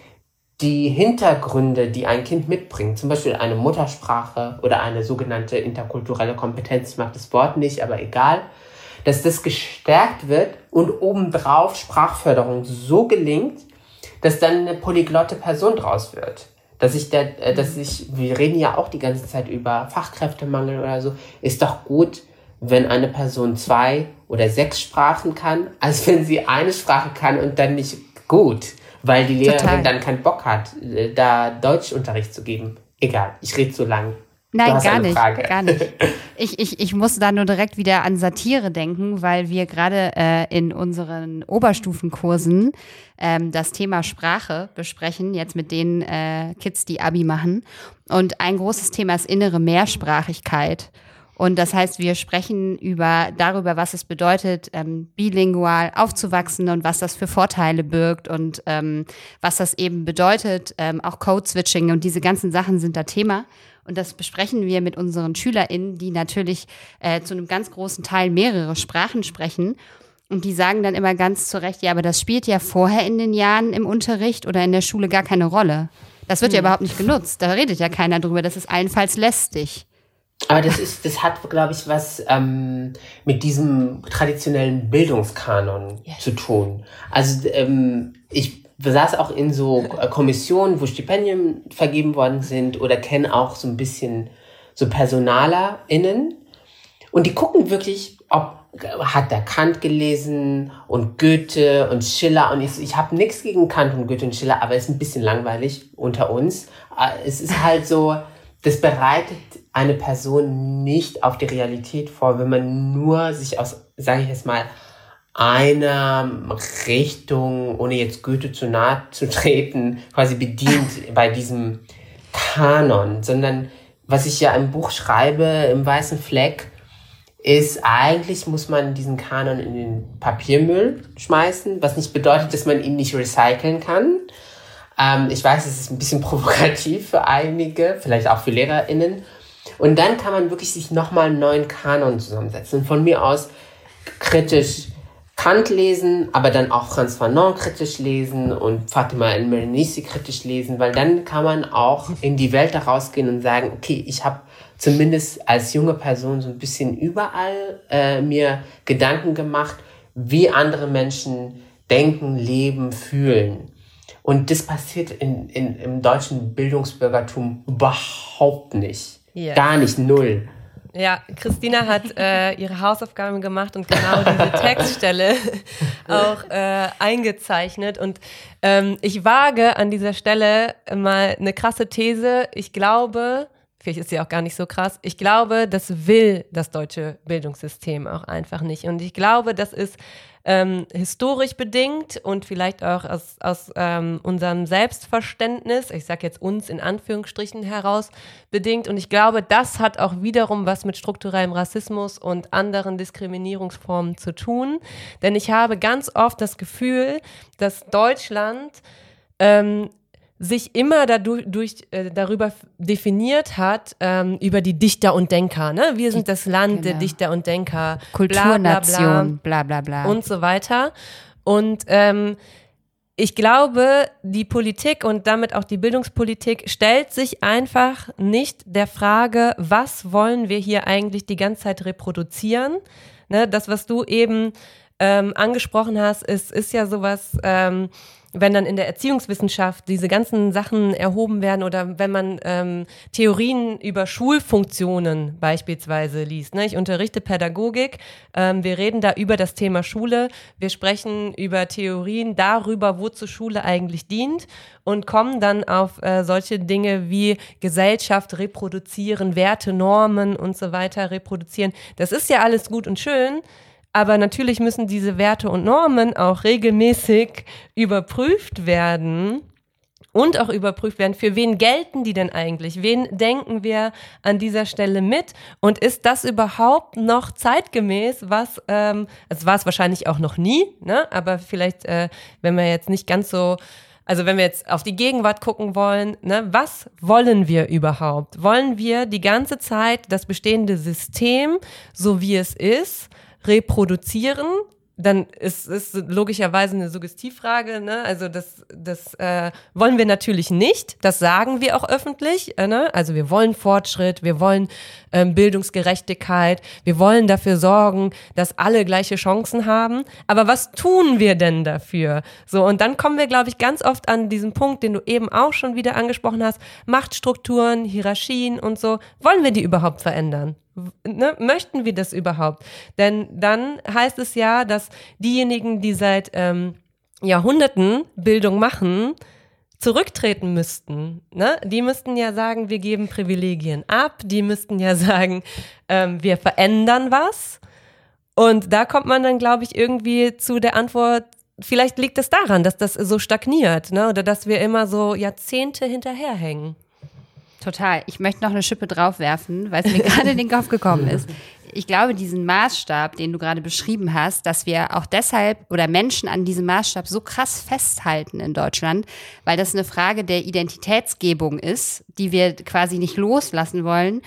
die Hintergründe, die ein Kind mitbringt, zum Beispiel eine Muttersprache oder eine sogenannte interkulturelle Kompetenz, ich mag das Wort nicht, aber egal, dass das gestärkt wird und obendrauf Sprachförderung so gelingt, dass dann eine polyglotte Person draus wird. Dass ich da, äh, dass ich, wir reden ja auch die ganze Zeit über Fachkräftemangel oder so, ist doch gut, wenn eine Person zwei oder sechs Sprachen kann, als wenn sie eine Sprache kann und dann nicht gut weil die Lehrerin Total. dann keinen Bock hat, äh, da Deutschunterricht zu geben. Egal, ich rede so lang. Nein, gar nicht, gar nicht. Ich, ich, ich muss da nur direkt wieder an Satire denken, weil wir gerade äh, in unseren Oberstufenkursen ähm, das Thema Sprache besprechen, jetzt mit den äh, Kids, die Abi machen. Und ein großes Thema ist innere Mehrsprachigkeit. Und das heißt, wir sprechen über darüber, was es bedeutet, ähm, bilingual aufzuwachsen und was das für Vorteile birgt und ähm, was das eben bedeutet. Ähm, auch Code-Switching und diese ganzen Sachen sind da Thema. Und das besprechen wir mit unseren SchülerInnen, die natürlich äh, zu einem ganz großen Teil mehrere Sprachen sprechen. Und die sagen dann immer ganz zu Recht, ja, aber das spielt ja vorher in den Jahren im Unterricht oder in der Schule gar keine Rolle. Das wird hm. ja überhaupt nicht genutzt. Da redet ja keiner drüber. Das ist allenfalls lästig. Aber das ist, das hat, glaube ich, was ähm, mit diesem traditionellen Bildungskanon yes. zu tun. Also ähm, ich saß auch in so äh, Kommissionen, wo Stipendien vergeben worden sind oder kenne auch so ein bisschen so PersonalerInnen. Und die gucken wirklich, ob hat der Kant gelesen und Goethe und Schiller und ich, ich habe nichts gegen Kant und Goethe und Schiller, aber es ist ein bisschen langweilig unter uns. Äh, es ist halt so, das bereitet eine Person nicht auf die Realität vor, wenn man nur sich aus, sage ich jetzt mal, einer Richtung, ohne jetzt Goethe zu nahe zu treten, quasi bedient bei diesem Kanon, sondern was ich ja im Buch schreibe, im weißen Fleck, ist eigentlich muss man diesen Kanon in den Papiermüll schmeißen, was nicht bedeutet, dass man ihn nicht recyceln kann. Ähm, ich weiß, es ist ein bisschen provokativ für einige, vielleicht auch für LehrerInnen. Und dann kann man wirklich sich nochmal einen neuen Kanon zusammensetzen. Von mir aus kritisch Kant lesen, aber dann auch Franz Fanon kritisch lesen und Fatima El-Mernissi kritisch lesen, weil dann kann man auch in die Welt herausgehen und sagen, okay, ich habe zumindest als junge Person so ein bisschen überall äh, mir Gedanken gemacht, wie andere Menschen denken, leben, fühlen. Und das passiert in, in, im deutschen Bildungsbürgertum überhaupt nicht. Yeah. Gar nicht, null. Ja, Christina hat äh, ihre Hausaufgaben gemacht und genau diese Textstelle auch äh, eingezeichnet. Und ähm, ich wage an dieser Stelle mal eine krasse These. Ich glaube, vielleicht ist sie auch gar nicht so krass, ich glaube, das will das deutsche Bildungssystem auch einfach nicht. Und ich glaube, das ist ähm, historisch bedingt und vielleicht auch aus, aus ähm, unserem Selbstverständnis, ich sage jetzt uns in Anführungsstrichen heraus, bedingt. Und ich glaube, das hat auch wiederum was mit strukturellem Rassismus und anderen Diskriminierungsformen zu tun. Denn ich habe ganz oft das Gefühl, dass Deutschland ähm, sich immer dadurch, durch, äh, darüber definiert hat, ähm, über die Dichter und Denker. Ne? Wir sind das Land genau. der Dichter und Denker. Kulturnation, bla bla, bla bla bla. Und so weiter. Und ähm, ich glaube, die Politik und damit auch die Bildungspolitik stellt sich einfach nicht der Frage, was wollen wir hier eigentlich die ganze Zeit reproduzieren. Ne? Das, was du eben ähm, angesprochen hast, ist, ist ja sowas... Ähm, wenn dann in der Erziehungswissenschaft diese ganzen Sachen erhoben werden oder wenn man ähm, Theorien über Schulfunktionen beispielsweise liest. Ne? Ich unterrichte Pädagogik, ähm, wir reden da über das Thema Schule, wir sprechen über Theorien darüber, wozu Schule eigentlich dient und kommen dann auf äh, solche Dinge wie Gesellschaft reproduzieren, Werte, Normen und so weiter reproduzieren. Das ist ja alles gut und schön. Aber natürlich müssen diese Werte und Normen auch regelmäßig überprüft werden und auch überprüft werden, für wen gelten die denn eigentlich? Wen denken wir an dieser Stelle mit? Und ist das überhaupt noch zeitgemäß? Was, ähm, es war es wahrscheinlich auch noch nie, ne? aber vielleicht, äh, wenn wir jetzt nicht ganz so also wenn wir jetzt auf die Gegenwart gucken wollen, ne, was wollen wir überhaupt? Wollen wir die ganze Zeit das bestehende System, so wie es ist, reproduzieren, dann ist es logischerweise eine Suggestivfrage. Ne? Also das, das äh, wollen wir natürlich nicht. Das sagen wir auch öffentlich. Äh, ne? Also wir wollen Fortschritt, wir wollen ähm, Bildungsgerechtigkeit, wir wollen dafür sorgen, dass alle gleiche Chancen haben. Aber was tun wir denn dafür? So und dann kommen wir, glaube ich, ganz oft an diesen Punkt, den du eben auch schon wieder angesprochen hast: Machtstrukturen, Hierarchien und so. Wollen wir die überhaupt verändern? Ne, möchten wir das überhaupt? Denn dann heißt es ja, dass diejenigen, die seit ähm, Jahrhunderten Bildung machen, zurücktreten müssten. Ne? Die müssten ja sagen, wir geben Privilegien ab. Die müssten ja sagen, ähm, wir verändern was. Und da kommt man dann, glaube ich, irgendwie zu der Antwort, vielleicht liegt es daran, dass das so stagniert ne? oder dass wir immer so Jahrzehnte hinterherhängen. Total. Ich möchte noch eine Schippe draufwerfen, weil es mir gerade in den Kopf gekommen ist. Ich glaube, diesen Maßstab, den du gerade beschrieben hast, dass wir auch deshalb oder Menschen an diesem Maßstab so krass festhalten in Deutschland, weil das eine Frage der Identitätsgebung ist, die wir quasi nicht loslassen wollen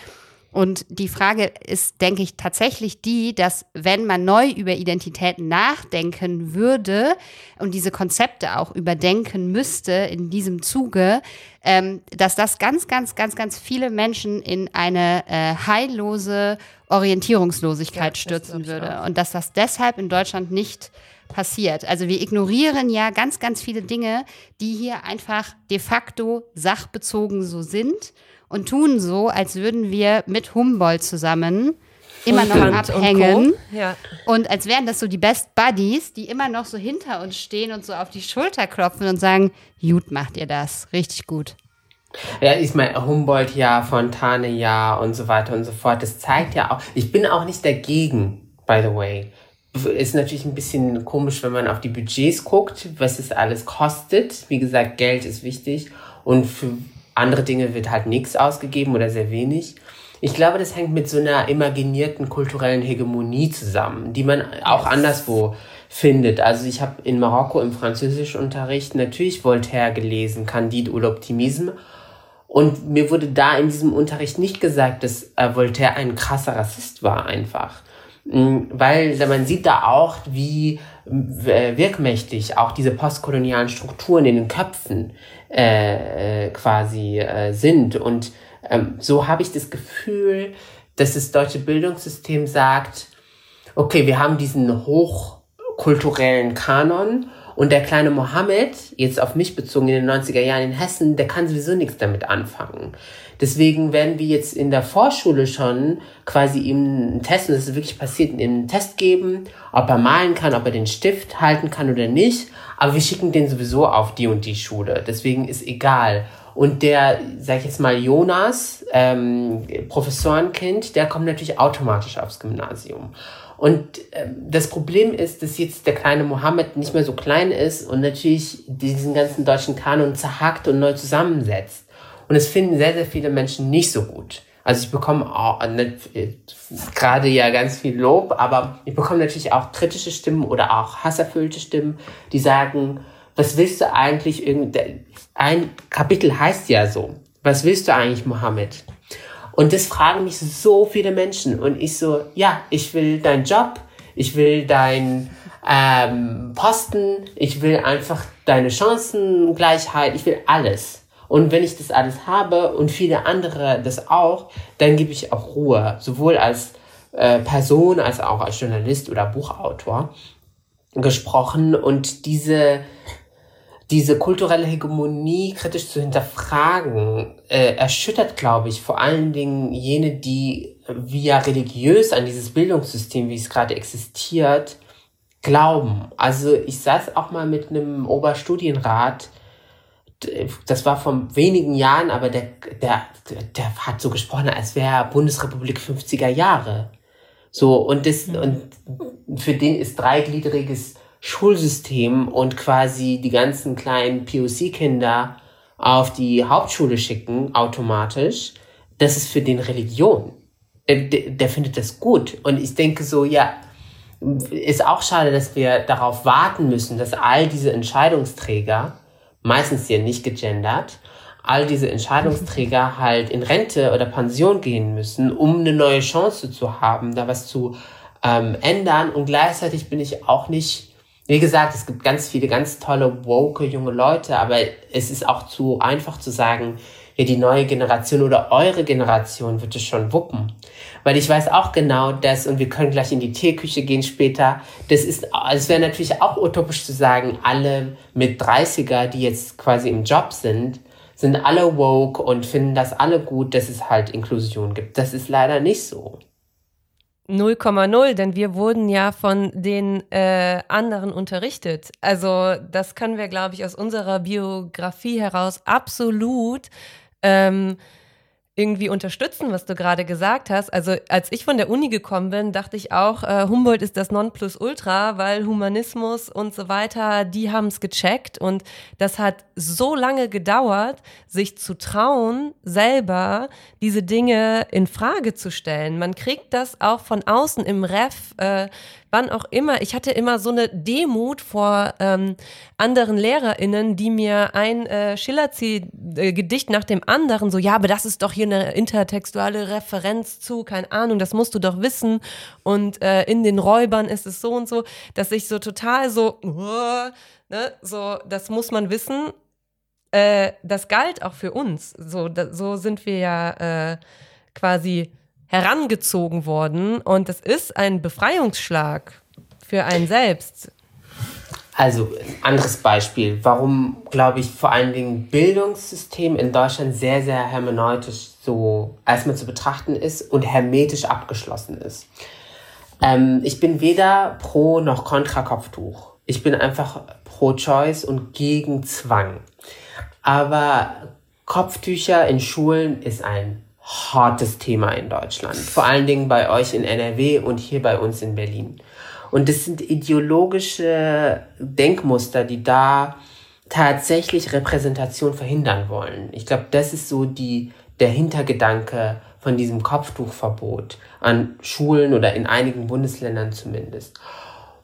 und die Frage ist, denke ich, tatsächlich die, dass wenn man neu über Identitäten nachdenken würde und diese Konzepte auch überdenken müsste in diesem Zuge, ähm, dass das ganz, ganz, ganz, ganz viele Menschen in eine äh, heillose Orientierungslosigkeit ja, stürzen würde. Und dass das deshalb in Deutschland nicht passiert. Also wir ignorieren ja ganz, ganz viele Dinge, die hier einfach de facto sachbezogen so sind und tun so, als würden wir mit Humboldt zusammen immer noch Kant abhängen. und. Ja. Und als wären das so die Best Buddies, die immer noch so hinter uns stehen und so auf die Schulter klopfen und sagen, gut macht ihr das, richtig gut. Ja, ich meine, Humboldt ja, Fontane ja und so weiter und so fort. Das zeigt ja auch, ich bin auch nicht dagegen, by the way. Ist natürlich ein bisschen komisch, wenn man auf die Budgets guckt, was es alles kostet. Wie gesagt, Geld ist wichtig und für andere Dinge wird halt nichts ausgegeben oder sehr wenig. Ich glaube, das hängt mit so einer imaginierten kulturellen Hegemonie zusammen, die man auch anderswo findet. Also ich habe in Marokko im Französischunterricht natürlich Voltaire gelesen, Candide ou l'Optimisme. Und mir wurde da in diesem Unterricht nicht gesagt, dass äh, Voltaire ein krasser Rassist war einfach. Mm, Weil man sieht da auch, wie äh, wirkmächtig auch diese postkolonialen Strukturen in den Köpfen äh, äh, quasi äh, sind. Und ähm, so habe ich das Gefühl, dass das deutsche Bildungssystem sagt, okay, wir haben diesen hochkulturellen Kanon und der kleine Mohammed, jetzt auf mich bezogen in den 90er Jahren in Hessen, der kann sowieso nichts damit anfangen. Deswegen werden wir jetzt in der Vorschule schon quasi ihm einen Test, und das ist wirklich passiert, ihm einen Test geben, ob er malen kann, ob er den Stift halten kann oder nicht. Aber wir schicken den sowieso auf die und die Schule. Deswegen ist egal. Und der, sag ich jetzt mal, Jonas, ähm, Professorenkind, der kommt natürlich automatisch aufs Gymnasium. Und ähm, das Problem ist, dass jetzt der kleine Mohammed nicht mehr so klein ist und natürlich diesen ganzen deutschen Kanon zerhackt und neu zusammensetzt. Und es finden sehr, sehr viele Menschen nicht so gut. Also ich bekomme auch ne, gerade ja ganz viel Lob, aber ich bekomme natürlich auch kritische Stimmen oder auch hasserfüllte Stimmen, die sagen, was willst du eigentlich ein Kapitel heißt ja so. Was willst du eigentlich, Mohammed? Und das fragen mich so viele Menschen. Und ich so, ja, ich will deinen Job, ich will dein ähm, Posten, ich will einfach deine Chancengleichheit, ich will alles. Und wenn ich das alles habe und viele andere das auch, dann gebe ich auch Ruhe, sowohl als äh, Person als auch als Journalist oder Buchautor gesprochen. Und diese diese kulturelle Hegemonie kritisch zu hinterfragen, äh, erschüttert, glaube ich, vor allen Dingen jene, die via religiös an dieses Bildungssystem, wie es gerade existiert, glauben. Also ich saß auch mal mit einem Oberstudienrat, das war vor wenigen Jahren, aber der, der, der hat so gesprochen, als wäre Bundesrepublik 50er Jahre. So, und das, und für den ist dreigliedriges Schulsystem und quasi die ganzen kleinen POC-Kinder auf die Hauptschule schicken, automatisch, das ist für den Religion. Der, der findet das gut. Und ich denke so, ja, ist auch schade, dass wir darauf warten müssen, dass all diese Entscheidungsträger, meistens hier nicht gegendert, all diese Entscheidungsträger halt in Rente oder Pension gehen müssen, um eine neue Chance zu haben, da was zu ähm, ändern. Und gleichzeitig bin ich auch nicht wie gesagt, es gibt ganz viele ganz tolle, woke junge Leute, aber es ist auch zu einfach zu sagen, ja, die neue Generation oder eure Generation wird es schon wuppen. Weil ich weiß auch genau das, und wir können gleich in die Teeküche gehen später, das ist, es wäre natürlich auch utopisch zu sagen, alle mit 30er, die jetzt quasi im Job sind, sind alle woke und finden das alle gut, dass es halt Inklusion gibt. Das ist leider nicht so. 0,0, denn wir wurden ja von den äh, anderen unterrichtet. Also das können wir, glaube ich, aus unserer Biografie heraus absolut ähm, irgendwie unterstützen, was du gerade gesagt hast. Also als ich von der Uni gekommen bin, dachte ich auch, äh, Humboldt ist das Nonplusultra, weil Humanismus und so weiter, die haben es gecheckt und das hat so lange gedauert, sich zu trauen, selber diese Dinge in Frage zu stellen. Man kriegt das auch von außen im Ref. Äh, wann auch immer, ich hatte immer so eine Demut vor ähm, anderen LehrerInnen, die mir ein äh, Schiller-Gedicht nach dem anderen so, ja, aber das ist doch hier eine intertextuelle Referenz zu, keine Ahnung, das musst du doch wissen. Und äh, in den Räubern ist es so und so, dass ich so total so, ne, so, das muss man wissen. Äh, das galt auch für uns. So, da, so sind wir ja äh, quasi herangezogen worden und das ist ein Befreiungsschlag für einen selbst. Also, anderes Beispiel. Warum, glaube ich, vor allen Dingen Bildungssystem in Deutschland sehr, sehr hermeneutisch so erstmal zu betrachten ist und hermetisch abgeschlossen ist. Ähm, ich bin weder pro noch kontra Kopftuch. Ich bin einfach pro Choice und gegen Zwang. Aber Kopftücher in Schulen ist ein hartes Thema in Deutschland. Vor allen Dingen bei euch in NRW und hier bei uns in Berlin. Und das sind ideologische Denkmuster, die da tatsächlich Repräsentation verhindern wollen. Ich glaube, das ist so die, der Hintergedanke von diesem Kopftuchverbot an Schulen oder in einigen Bundesländern zumindest.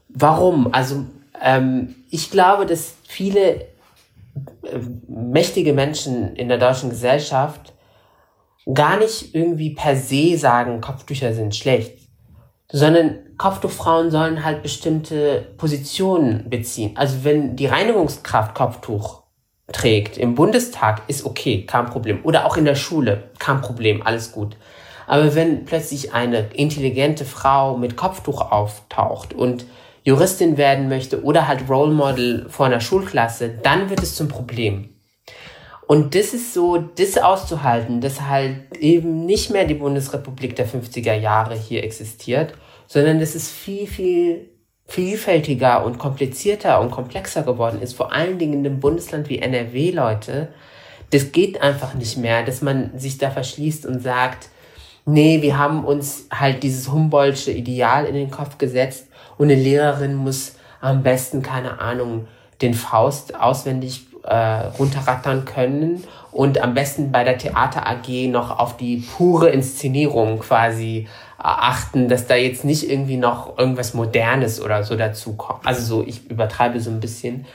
Warum? Also ähm, ich glaube, dass viele äh, mächtige Menschen in der deutschen Gesellschaft gar nicht irgendwie per se sagen, Kopftücher sind schlecht, sondern Kopftuchfrauen sollen halt bestimmte Positionen beziehen. Also wenn die Reinigungskraft Kopftuch trägt im Bundestag, ist okay, kein Problem. Oder auch in der Schule, kein Problem, alles gut. Aber wenn plötzlich eine intelligente Frau mit Kopftuch auftaucht und Juristin werden möchte oder halt Role Model vor einer Schulklasse, dann wird es zum Problem. Und das ist so, das auszuhalten, dass halt eben nicht mehr die Bundesrepublik der 50er Jahre hier existiert, sondern dass es viel, viel vielfältiger und komplizierter und komplexer geworden ist, vor allen Dingen in einem Bundesland wie NRW, Leute. Das geht einfach nicht mehr, dass man sich da verschließt und sagt, nee, wir haben uns halt dieses Humboldtsche Ideal in den Kopf gesetzt und eine Lehrerin muss am besten, keine Ahnung, den Faust auswendig äh, runterrattern können und am besten bei der Theater AG noch auf die pure Inszenierung quasi achten, dass da jetzt nicht irgendwie noch irgendwas Modernes oder so dazu kommt. Also so, ich übertreibe so ein bisschen.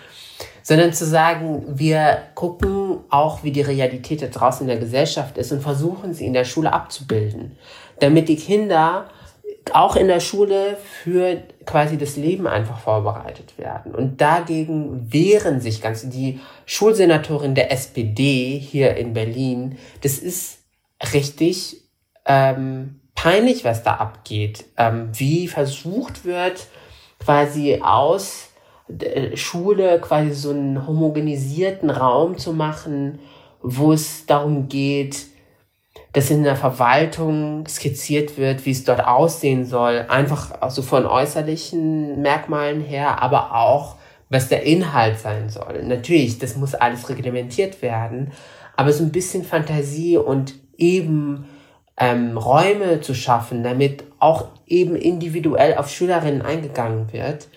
Sondern zu sagen, wir gucken auch, wie die Realität da draußen in der Gesellschaft ist und versuchen sie in der Schule abzubilden. Damit die Kinder auch in der Schule für quasi das Leben einfach vorbereitet werden. Und dagegen wehren sich ganz die Schulsenatorin der SPD hier in Berlin. Das ist richtig ähm, peinlich, was da abgeht. Ähm, wie versucht wird, quasi aus der Schule quasi so einen homogenisierten Raum zu machen, wo es darum geht, dass in der Verwaltung skizziert wird, wie es dort aussehen soll, einfach so von äußerlichen Merkmalen her, aber auch, was der Inhalt sein soll. Natürlich, das muss alles reglementiert werden, aber so ein bisschen Fantasie und eben ähm, Räume zu schaffen, damit auch eben individuell auf Schülerinnen eingegangen wird,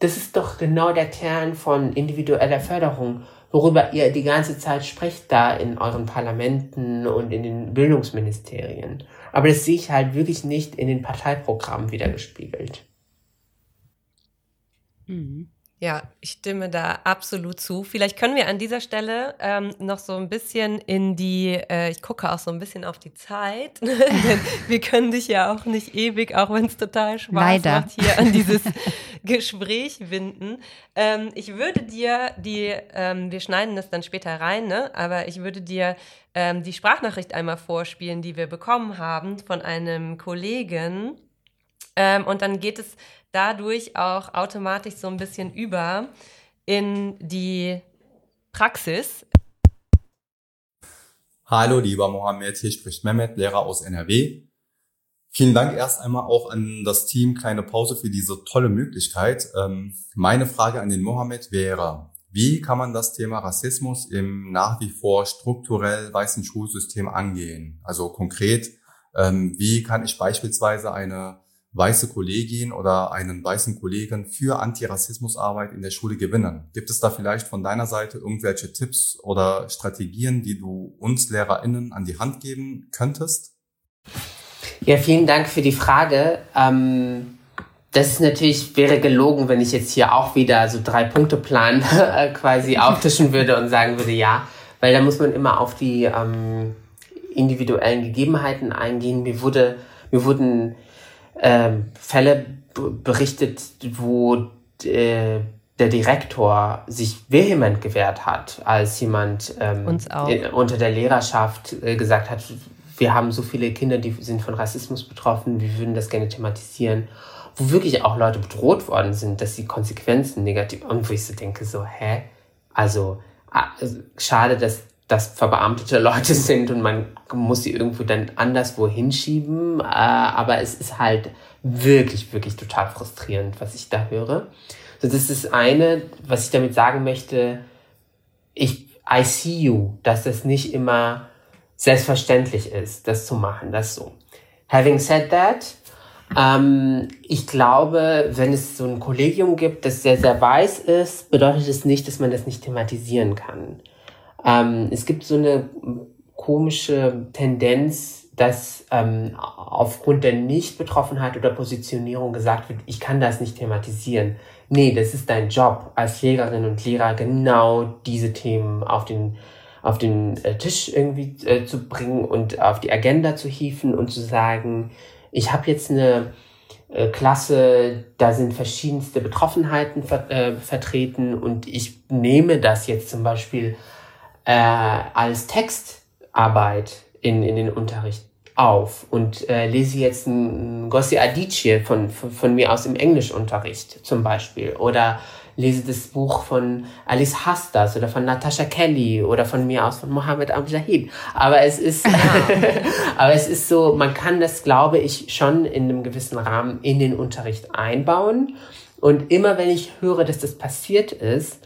das ist doch genau der Kern von individueller Förderung worüber ihr die ganze Zeit sprecht da in euren Parlamenten und in den Bildungsministerien. Aber das sehe ich halt wirklich nicht in den Parteiprogrammen wiedergespiegelt. Mhm. Ja, ich stimme da absolut zu. Vielleicht können wir an dieser Stelle ähm, noch so ein bisschen in die, äh, ich gucke auch so ein bisschen auf die Zeit, denn wir können dich ja auch nicht ewig, auch wenn es total Spaß Leider. macht, hier an dieses Gespräch winden. Ähm, ich würde dir die, ähm, wir schneiden das dann später rein, ne? aber ich würde dir ähm, die Sprachnachricht einmal vorspielen, die wir bekommen haben von einem Kollegen. Ähm, und dann geht es dadurch auch automatisch so ein bisschen über in die Praxis. Hallo, lieber Mohammed, hier spricht Mehmet, Lehrer aus NRW. Vielen Dank erst einmal auch an das Team Kleine Pause für diese tolle Möglichkeit. Ähm, meine Frage an den Mohammed wäre, wie kann man das Thema Rassismus im nach wie vor strukturell weißen Schulsystem angehen? Also konkret, ähm, wie kann ich beispielsweise eine weiße Kollegin oder einen weißen Kollegen für Antirassismusarbeit in der Schule gewinnen. Gibt es da vielleicht von deiner Seite irgendwelche Tipps oder Strategien, die du uns LehrerInnen an die Hand geben könntest? Ja, vielen Dank für die Frage. Ähm, das ist natürlich, wäre gelogen, wenn ich jetzt hier auch wieder so drei Punkte Plan quasi auftischen würde und sagen würde, ja, weil da muss man immer auf die ähm, individuellen Gegebenheiten eingehen. Mir wurde, mir wurden ähm, Fälle berichtet, wo äh, der Direktor sich vehement gewehrt hat, als jemand ähm, unter der Lehrerschaft äh, gesagt hat, wir haben so viele Kinder, die sind von Rassismus betroffen, wir würden das gerne thematisieren. wo wirklich auch Leute bedroht worden sind, dass die Konsequenzen negativ, und wo ich so denke, so, hä? Also, also schade, dass das verbeamtete Leute sind und man muss sie irgendwo dann anderswo hinschieben. Äh, aber es ist halt wirklich, wirklich total frustrierend, was ich da höre. Das ist das eine, was ich damit sagen möchte. Ich, I see you, dass das nicht immer selbstverständlich ist, das zu machen, das so. Having said that, ähm, ich glaube, wenn es so ein Kollegium gibt, das sehr, sehr weiß ist, bedeutet es nicht, dass man das nicht thematisieren kann. Ähm, es gibt so eine komische Tendenz, dass ähm, aufgrund der Nichtbetroffenheit oder Positionierung gesagt wird, ich kann das nicht thematisieren. Nee, das ist dein Job als Lehrerin und Lehrer, genau diese Themen auf den, auf den äh, Tisch irgendwie äh, zu bringen und auf die Agenda zu hieven und zu sagen, ich habe jetzt eine äh, Klasse, da sind verschiedenste Betroffenheiten ver äh, vertreten und ich nehme das jetzt zum Beispiel äh, als Textarbeit in, in den Unterricht auf und äh, lese jetzt ein Gossi Adichie von, von, von mir aus im Englischunterricht zum Beispiel oder lese das Buch von Alice Hastas oder von Natasha Kelly oder von mir aus von Mohammed Amjahid. Aber es ist, aber es ist so, man kann das, glaube ich, schon in einem gewissen Rahmen in den Unterricht einbauen. Und immer wenn ich höre, dass das passiert ist,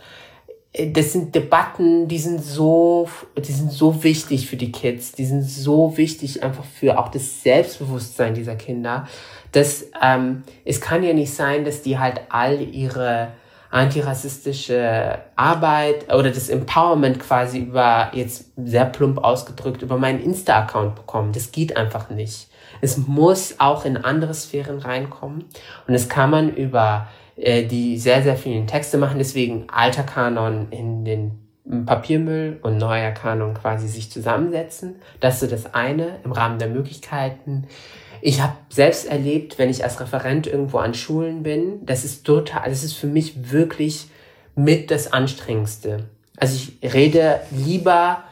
das sind Debatten, die sind so, die sind so wichtig für die Kids, die sind so wichtig einfach für auch das Selbstbewusstsein dieser Kinder, dass ähm, es kann ja nicht sein, dass die halt all ihre antirassistische Arbeit oder das Empowerment quasi über, jetzt sehr plump ausgedrückt, über meinen Insta-Account bekommen. Das geht einfach nicht. Es muss auch in andere Sphären reinkommen und das kann man über äh, die sehr, sehr vielen Texte machen. Deswegen alter Kanon in den Papiermüll und neuer Kanon quasi sich zusammensetzen. Das ist so das eine im Rahmen der Möglichkeiten. Ich habe selbst erlebt, wenn ich als Referent irgendwo an Schulen bin, das ist total, das ist für mich wirklich mit das Anstrengendste. Also ich rede lieber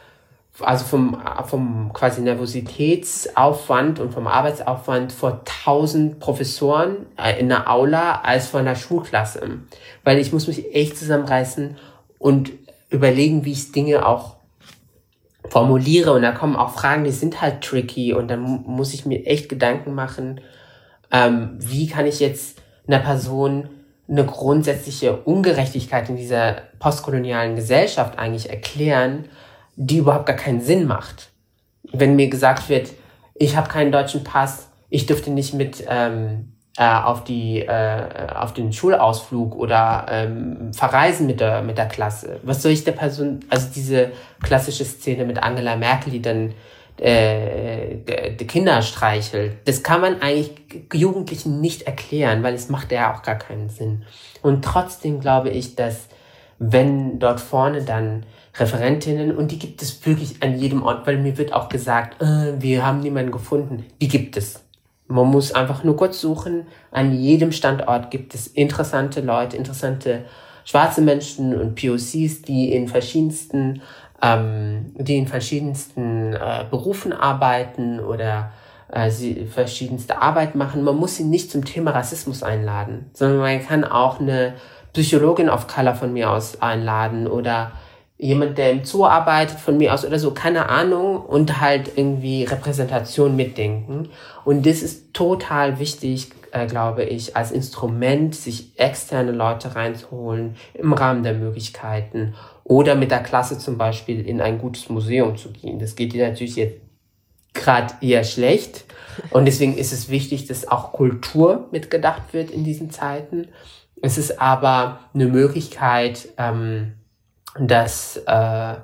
also vom, vom quasi Nervositätsaufwand und vom Arbeitsaufwand vor tausend Professoren äh, in der Aula als vor einer Schulklasse. Weil ich muss mich echt zusammenreißen und überlegen, wie ich Dinge auch formuliere. Und da kommen auch Fragen, die sind halt tricky. Und dann muss ich mir echt Gedanken machen, ähm, wie kann ich jetzt einer Person eine grundsätzliche Ungerechtigkeit in dieser postkolonialen Gesellschaft eigentlich erklären, die überhaupt gar keinen Sinn macht. Wenn mir gesagt wird, ich habe keinen deutschen Pass, ich dürfte nicht mit ähm, äh, auf die äh, auf den Schulausflug oder ähm, verreisen mit der mit der Klasse. Was soll ich der Person? Also diese klassische Szene mit Angela Merkel, die dann äh, die Kinder streichelt. Das kann man eigentlich Jugendlichen nicht erklären, weil es macht ja auch gar keinen Sinn. Und trotzdem glaube ich, dass wenn dort vorne dann Referentinnen und die gibt es wirklich an jedem Ort, weil mir wird auch gesagt, äh, wir haben niemanden gefunden. Die gibt es. Man muss einfach nur kurz suchen. An jedem Standort gibt es interessante Leute, interessante schwarze Menschen und POCs, die in verschiedensten, ähm, die in verschiedensten äh, Berufen arbeiten oder äh, sie verschiedenste Arbeit machen. Man muss sie nicht zum Thema Rassismus einladen, sondern man kann auch eine Psychologin of Color von mir aus einladen oder jemand, der im Zoo arbeitet von mir aus oder so, keine Ahnung, und halt irgendwie Repräsentation mitdenken. Und das ist total wichtig, äh, glaube ich, als Instrument, sich externe Leute reinzuholen im Rahmen der Möglichkeiten oder mit der Klasse zum Beispiel in ein gutes Museum zu gehen. Das geht dir natürlich jetzt gerade eher schlecht. Und deswegen ist es wichtig, dass auch Kultur mitgedacht wird in diesen Zeiten. Es ist aber eine Möglichkeit, ähm, dass, äh,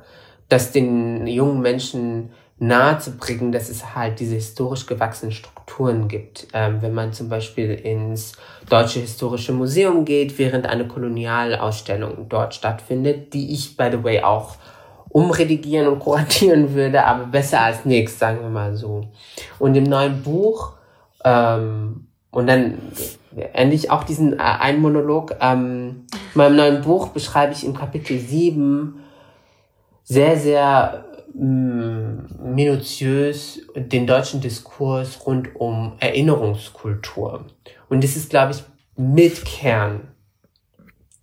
dass den jungen Menschen nahezubringen, dass es halt diese historisch gewachsenen Strukturen gibt. Ähm, wenn man zum Beispiel ins Deutsche Historische Museum geht, während eine Kolonialausstellung dort stattfindet, die ich, by the way, auch umredigieren und kuratieren würde, aber besser als nichts, sagen wir mal so. Und im neuen Buch, ähm, und dann endlich auch diesen äh, einen Monolog. Ähm, in meinem neuen Buch beschreibe ich im Kapitel 7 sehr, sehr mm, minutiös den deutschen Diskurs rund um Erinnerungskultur. Und das ist, glaube ich, mit Kern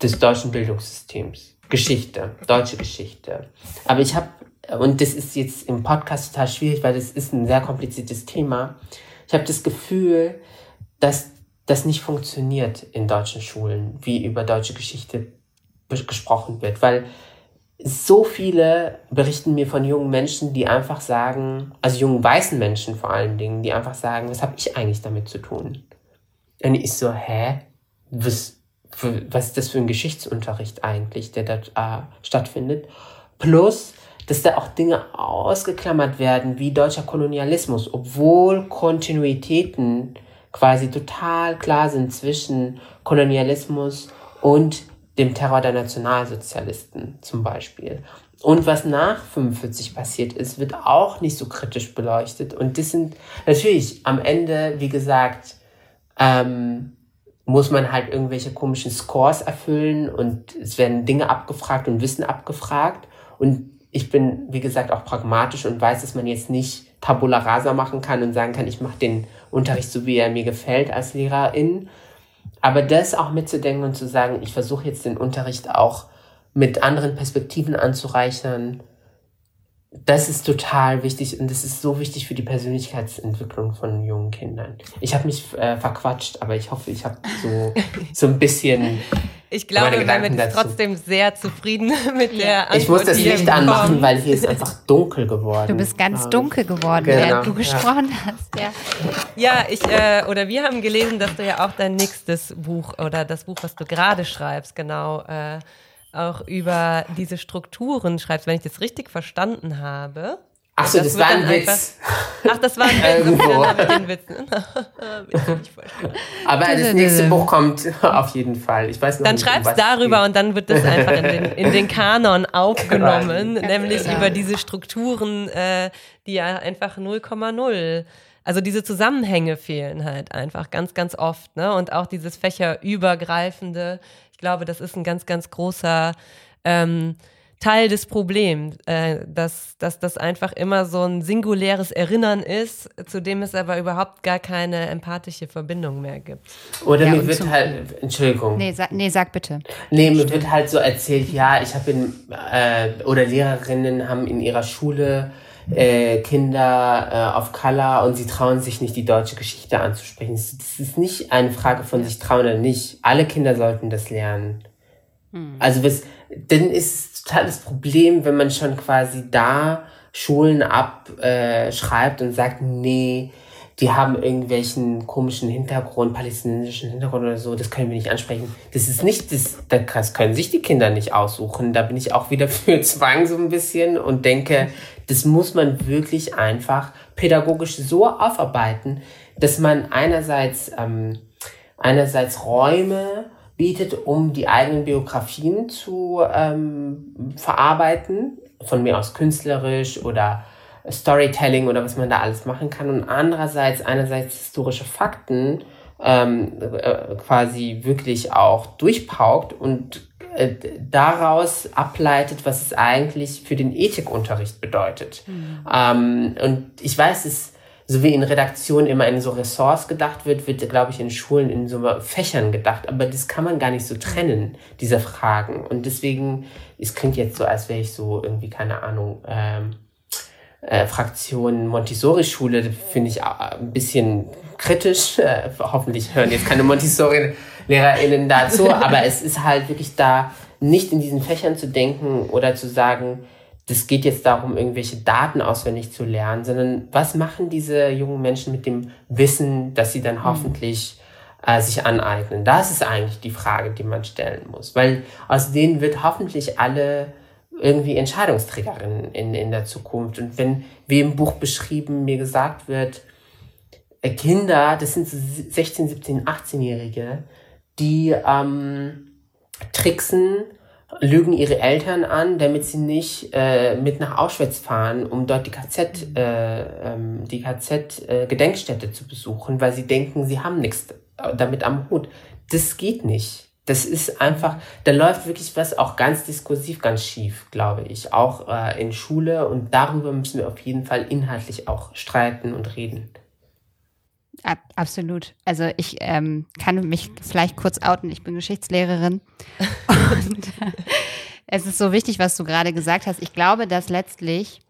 des deutschen Bildungssystems. Geschichte, deutsche Geschichte. Aber ich habe, und das ist jetzt im Podcast total schwierig, weil das ist ein sehr kompliziertes Thema. Ich habe das Gefühl, dass das nicht funktioniert in deutschen Schulen, wie über deutsche Geschichte gesprochen wird, weil so viele berichten mir von jungen Menschen, die einfach sagen, also jungen weißen Menschen vor allen Dingen, die einfach sagen, was habe ich eigentlich damit zu tun? Und ich so, hä? Was, was ist das für ein Geschichtsunterricht eigentlich, der dort äh, stattfindet? Plus, dass da auch Dinge ausgeklammert werden, wie deutscher Kolonialismus, obwohl Kontinuitäten quasi total klar sind zwischen Kolonialismus und dem Terror der Nationalsozialisten zum Beispiel. Und was nach 45 passiert ist, wird auch nicht so kritisch beleuchtet. Und das sind natürlich am Ende, wie gesagt, ähm, muss man halt irgendwelche komischen Scores erfüllen und es werden Dinge abgefragt und Wissen abgefragt. Und ich bin, wie gesagt, auch pragmatisch und weiß, dass man jetzt nicht Tabula rasa machen kann und sagen kann, ich mache den Unterricht so, wie er mir gefällt als Lehrerin. Aber das auch mitzudenken und zu sagen, ich versuche jetzt den Unterricht auch mit anderen Perspektiven anzureichern, das ist total wichtig und das ist so wichtig für die Persönlichkeitsentwicklung von jungen Kindern. Ich habe mich äh, verquatscht, aber ich hoffe, ich habe so, so ein bisschen. Ich glaube, Mehmet ist trotzdem sehr zufrieden mit der Antwort. Ich muss das Licht anmachen, weil hier ist einfach dunkel geworden. Du bist ganz ah. dunkel geworden, genau. während du gesprochen ja. hast. Ja, ja ich, äh, oder wir haben gelesen, dass du ja auch dein nächstes Buch oder das Buch, was du gerade schreibst, genau. Äh, auch über diese Strukturen schreibst, wenn ich das richtig verstanden habe. Ach so, das, das war ein Witz. Einfach, ach, das war ein Witz. Irgendwo. den Witzen. Aber das nächste Buch kommt auf jeden Fall. Ich weiß noch dann nicht, schreibst darüber und dann wird das einfach in den, in den Kanon aufgenommen, nämlich über diese Strukturen, äh, die ja einfach 0,0 also diese Zusammenhänge fehlen halt einfach ganz, ganz oft. Ne? Und auch dieses fächerübergreifende, ich glaube, das ist ein ganz, ganz großer ähm, Teil des Problems, äh, dass, dass das einfach immer so ein singuläres Erinnern ist, zu dem es aber überhaupt gar keine empathische Verbindung mehr gibt. Oder ja, mir wird halt, Entschuldigung. Nee, sa nee, sag bitte. Nee, mir wird halt so erzählt, ja, ich habe in, äh, oder Lehrerinnen haben in ihrer Schule äh, Kinder äh, auf Color und sie trauen sich nicht, die deutsche Geschichte anzusprechen. Das ist nicht eine Frage von sich trauen oder nicht. Alle Kinder sollten das lernen. Hm. Also was, dann ist es total das Problem, wenn man schon quasi da Schulen abschreibt äh, und sagt, nee, die haben irgendwelchen komischen Hintergrund, palästinensischen Hintergrund oder so, das können wir nicht ansprechen. Das ist nicht, das, das können sich die Kinder nicht aussuchen. Da bin ich auch wieder für Zwang so ein bisschen und denke, das muss man wirklich einfach pädagogisch so aufarbeiten, dass man einerseits, ähm, einerseits Räume bietet, um die eigenen Biografien zu ähm, verarbeiten, von mir aus künstlerisch oder Storytelling oder was man da alles machen kann und andererseits einerseits historische Fakten ähm, äh, quasi wirklich auch durchpaukt und äh, daraus ableitet, was es eigentlich für den Ethikunterricht bedeutet. Mhm. Ähm, und ich weiß, es so wie in Redaktionen immer in so Ressorts gedacht wird, wird, glaube ich, in Schulen in so Fächern gedacht. Aber das kann man gar nicht so trennen, diese Fragen. Und deswegen, es klingt jetzt so, als wäre ich so irgendwie, keine Ahnung, ähm, äh, Fraktion Montessori-Schule finde ich ein bisschen kritisch. Äh, hoffentlich hören jetzt keine Montessori-LehrerInnen dazu, aber es ist halt wirklich da, nicht in diesen Fächern zu denken oder zu sagen, das geht jetzt darum, irgendwelche Daten auswendig zu lernen, sondern was machen diese jungen Menschen mit dem Wissen, das sie dann mhm. hoffentlich äh, sich aneignen? Das ist eigentlich die Frage, die man stellen muss, weil aus denen wird hoffentlich alle irgendwie Entscheidungsträgerin in, in der Zukunft. Und wenn, wie im Buch beschrieben, mir gesagt wird, äh, Kinder, das sind 16, 17, 18-Jährige, die ähm, tricksen, lügen ihre Eltern an, damit sie nicht äh, mit nach Auschwitz fahren, um dort die KZ, äh, ähm, die KZ-Gedenkstätte äh, zu besuchen, weil sie denken, sie haben nichts damit am Hut. Das geht nicht. Das ist einfach, da läuft wirklich was auch ganz diskursiv, ganz schief, glaube ich. Auch äh, in Schule und darüber müssen wir auf jeden Fall inhaltlich auch streiten und reden. Ab, absolut. Also ich ähm, kann mich vielleicht kurz outen. Ich bin Geschichtslehrerin. und äh, es ist so wichtig, was du gerade gesagt hast. Ich glaube, dass letztlich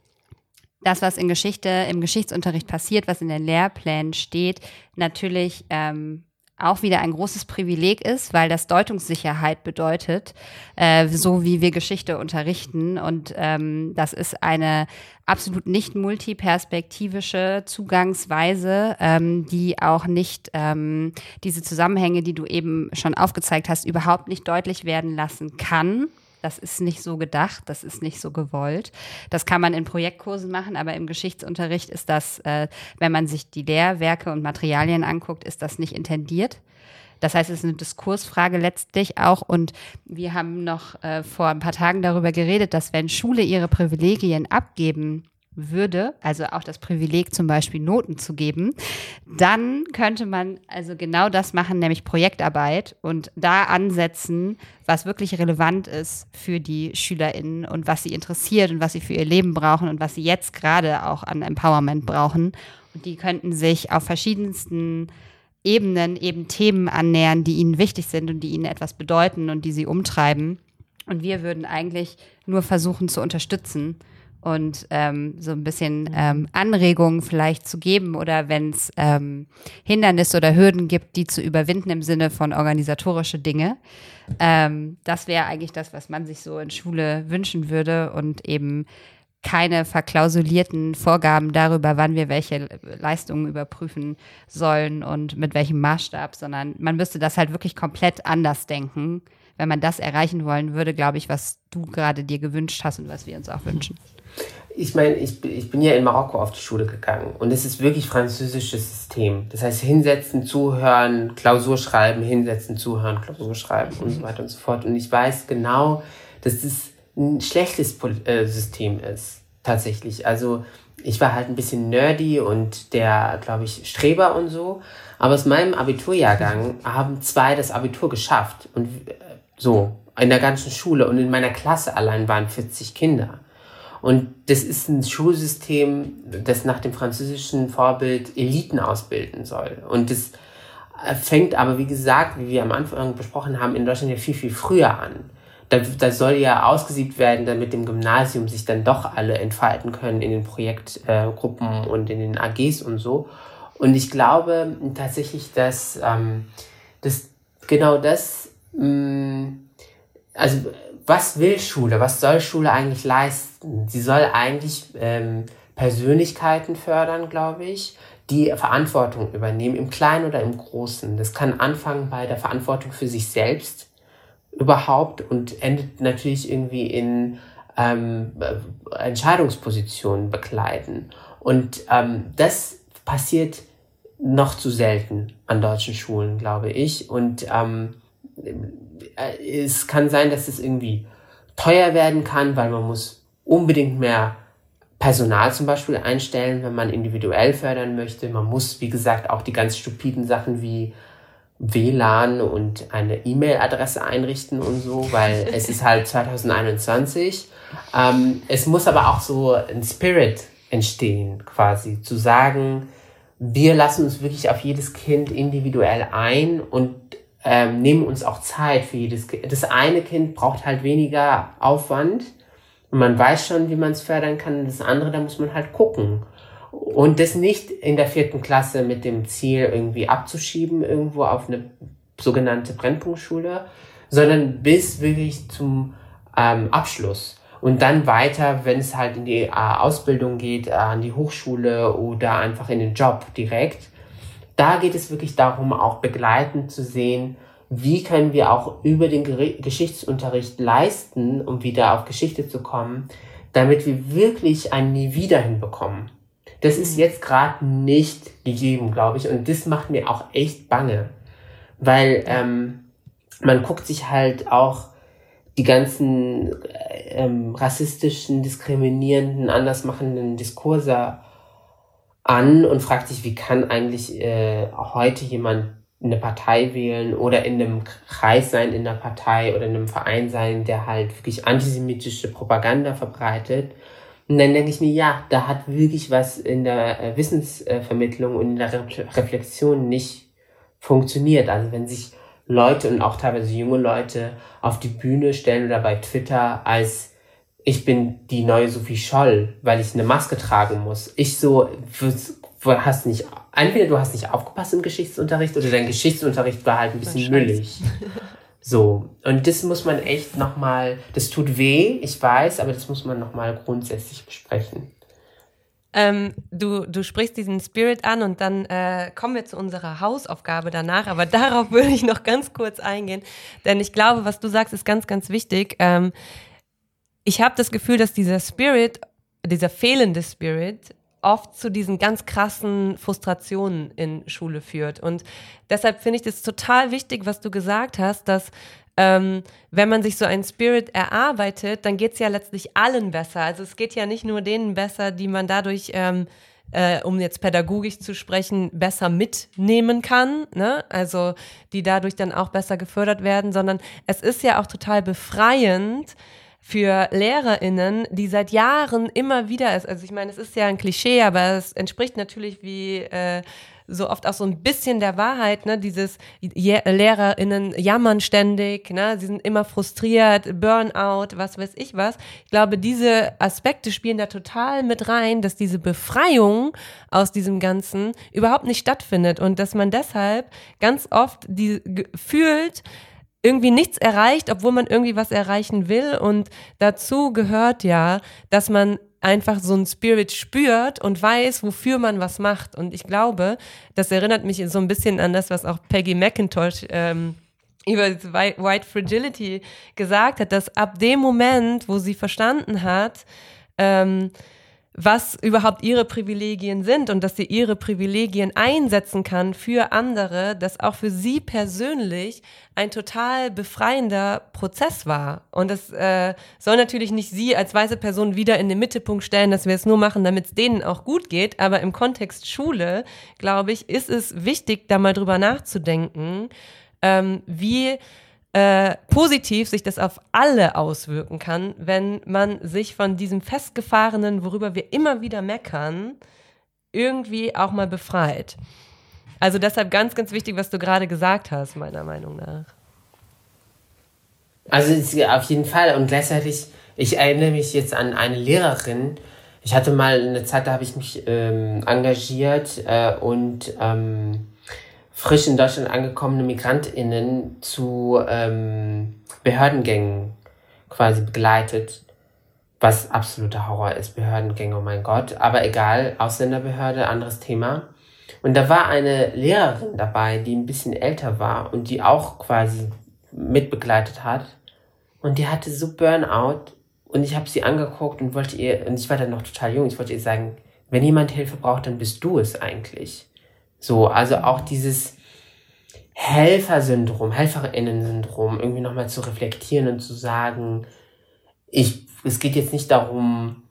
das, was in Geschichte, im Geschichtsunterricht passiert, was in den Lehrplänen steht, natürlich ähm, auch wieder ein großes Privileg ist, weil das Deutungssicherheit bedeutet, äh, so wie wir Geschichte unterrichten. Und ähm, das ist eine absolut nicht multiperspektivische Zugangsweise, ähm, die auch nicht ähm, diese Zusammenhänge, die du eben schon aufgezeigt hast, überhaupt nicht deutlich werden lassen kann. Das ist nicht so gedacht, das ist nicht so gewollt. Das kann man in Projektkursen machen, aber im Geschichtsunterricht ist das, äh, wenn man sich die Lehrwerke und Materialien anguckt, ist das nicht intendiert. Das heißt, es ist eine Diskursfrage letztlich auch. Und wir haben noch äh, vor ein paar Tagen darüber geredet, dass wenn Schule ihre Privilegien abgeben würde, also auch das Privileg zum Beispiel Noten zu geben, dann könnte man also genau das machen, nämlich Projektarbeit und da ansetzen, was wirklich relevant ist für die SchülerInnen und was sie interessiert und was sie für ihr Leben brauchen und was sie jetzt gerade auch an Empowerment brauchen. Und die könnten sich auf verschiedensten Ebenen eben Themen annähern, die ihnen wichtig sind und die ihnen etwas bedeuten und die sie umtreiben. Und wir würden eigentlich nur versuchen zu unterstützen und ähm, so ein bisschen mhm. ähm, Anregungen vielleicht zu geben oder wenn es ähm, Hindernisse oder Hürden gibt, die zu überwinden im Sinne von organisatorische Dinge. Ähm, das wäre eigentlich das, was man sich so in Schule wünschen würde und eben keine verklausulierten Vorgaben darüber, wann wir welche Leistungen überprüfen sollen und mit welchem Maßstab, sondern man müsste das halt wirklich komplett anders denken, wenn man das erreichen wollen würde, glaube ich, was du gerade dir gewünscht hast und was wir uns auch wünschen ich meine, ich, ich bin ja in Marokko auf die Schule gegangen und es ist wirklich französisches System. Das heißt, hinsetzen, zuhören, Klausur schreiben, hinsetzen, zuhören, Klausur schreiben und so weiter und so fort. Und ich weiß genau, dass das ein schlechtes äh, System ist, tatsächlich. Also ich war halt ein bisschen nerdy und der, glaube ich, Streber und so. Aber aus meinem Abiturjahrgang haben zwei das Abitur geschafft und äh, so in der ganzen Schule und in meiner Klasse allein waren 40 Kinder. Und das ist ein Schulsystem, das nach dem französischen Vorbild Eliten ausbilden soll. Und das fängt aber, wie gesagt, wie wir am Anfang besprochen haben, in Deutschland ja viel, viel früher an. Da, da soll ja ausgesiebt werden, damit im Gymnasium sich dann doch alle entfalten können in den Projektgruppen äh, und in den AGs und so. Und ich glaube tatsächlich, dass, ähm, dass genau das, mh, mm, also was will Schule? Was soll Schule eigentlich leisten? Sie soll eigentlich ähm, Persönlichkeiten fördern, glaube ich, die Verantwortung übernehmen, im Kleinen oder im Großen. Das kann anfangen bei der Verantwortung für sich selbst überhaupt und endet natürlich irgendwie in ähm, Entscheidungspositionen begleiten. Und ähm, das passiert noch zu selten an deutschen Schulen, glaube ich. Und ähm, äh, es kann sein, dass es irgendwie teuer werden kann, weil man muss unbedingt mehr Personal zum Beispiel einstellen, wenn man individuell fördern möchte. Man muss, wie gesagt, auch die ganz stupiden Sachen wie WLAN und eine E-Mail-Adresse einrichten und so, weil es ist halt 2021. Ähm, es muss aber auch so ein Spirit entstehen, quasi, zu sagen, wir lassen uns wirklich auf jedes Kind individuell ein und ähm, nehmen uns auch Zeit für jedes Kind. Das eine Kind braucht halt weniger Aufwand und man weiß schon, wie man es fördern kann. Das andere, da muss man halt gucken. Und das nicht in der vierten Klasse mit dem Ziel irgendwie abzuschieben irgendwo auf eine sogenannte Brennpunktschule, sondern bis wirklich zum ähm, Abschluss. Und dann weiter, wenn es halt in die äh, Ausbildung geht, äh, an die Hochschule oder einfach in den Job direkt da geht es wirklich darum, auch begleitend zu sehen, wie können wir auch über den Geschichtsunterricht leisten, um wieder auf Geschichte zu kommen, damit wir wirklich ein Nie wieder hinbekommen. Das ist mhm. jetzt gerade nicht gegeben, glaube ich, und das macht mir auch echt bange, weil ähm, man guckt sich halt auch die ganzen äh, ähm, rassistischen, diskriminierenden, andersmachenden Diskurse an und fragt sich, wie kann eigentlich äh, heute jemand eine Partei wählen oder in einem Kreis sein in einer Partei oder in einem Verein sein, der halt wirklich antisemitische Propaganda verbreitet, Und dann denke ich mir, ja, da hat wirklich was in der äh, Wissensvermittlung und in der Re Reflexion nicht funktioniert. Also wenn sich Leute und auch teilweise junge Leute auf die Bühne stellen oder bei Twitter als ich bin die neue Sophie Scholl, weil ich eine Maske tragen muss. Ich so, hast nicht, entweder du hast nicht aufgepasst im Geschichtsunterricht oder dein Geschichtsunterricht war halt ein bisschen müllig. So, und das muss man echt nochmal, das tut weh, ich weiß, aber das muss man nochmal grundsätzlich besprechen. Ähm, du, du sprichst diesen Spirit an und dann äh, kommen wir zu unserer Hausaufgabe danach, aber darauf würde ich noch ganz kurz eingehen, denn ich glaube, was du sagst, ist ganz, ganz wichtig. Ähm, ich habe das Gefühl, dass dieser Spirit, dieser fehlende Spirit oft zu diesen ganz krassen Frustrationen in Schule führt. Und deshalb finde ich das total wichtig, was du gesagt hast, dass ähm, wenn man sich so einen Spirit erarbeitet, dann geht es ja letztlich allen besser. Also es geht ja nicht nur denen besser, die man dadurch, ähm, äh, um jetzt pädagogisch zu sprechen, besser mitnehmen kann, ne? also die dadurch dann auch besser gefördert werden, sondern es ist ja auch total befreiend, für LehrerInnen, die seit Jahren immer wieder ist. Also ich meine, es ist ja ein Klischee, aber es entspricht natürlich wie äh, so oft auch so ein bisschen der Wahrheit, ne? Dieses LehrerInnen jammern ständig, ne? Sie sind immer frustriert, Burnout, was weiß ich was. Ich glaube, diese Aspekte spielen da total mit rein, dass diese Befreiung aus diesem Ganzen überhaupt nicht stattfindet und dass man deshalb ganz oft die fühlt, irgendwie nichts erreicht, obwohl man irgendwie was erreichen will. Und dazu gehört ja, dass man einfach so ein Spirit spürt und weiß, wofür man was macht. Und ich glaube, das erinnert mich so ein bisschen an das, was auch Peggy McIntosh ähm, über White Fragility gesagt hat, dass ab dem Moment, wo sie verstanden hat, ähm, was überhaupt ihre Privilegien sind und dass sie ihre Privilegien einsetzen kann für andere, das auch für sie persönlich ein total befreiender Prozess war. Und das äh, soll natürlich nicht sie als weiße Person wieder in den Mittelpunkt stellen, dass wir es nur machen, damit es denen auch gut geht. Aber im Kontext Schule, glaube ich, ist es wichtig, da mal drüber nachzudenken, ähm, wie äh, positiv sich das auf alle auswirken kann, wenn man sich von diesem festgefahrenen, worüber wir immer wieder meckern, irgendwie auch mal befreit. Also deshalb ganz, ganz wichtig, was du gerade gesagt hast, meiner Meinung nach. Also auf jeden Fall und gleichzeitig, ich erinnere mich jetzt an eine Lehrerin. Ich hatte mal eine Zeit, da habe ich mich ähm, engagiert äh, und ähm, frisch in Deutschland angekommene MigrantInnen zu ähm, Behördengängen quasi begleitet. Was absoluter Horror ist, Behördengänge, oh mein Gott. Aber egal, Ausländerbehörde, anderes Thema. Und da war eine Lehrerin dabei, die ein bisschen älter war und die auch quasi mitbegleitet hat. Und die hatte so Burnout und ich habe sie angeguckt und wollte ihr, und ich war dann noch total jung, ich wollte ihr sagen, wenn jemand Hilfe braucht, dann bist du es eigentlich. So, also auch dieses Helfersyndrom, Helferinnen-Syndrom irgendwie nochmal zu reflektieren und zu sagen, ich, es geht jetzt nicht darum,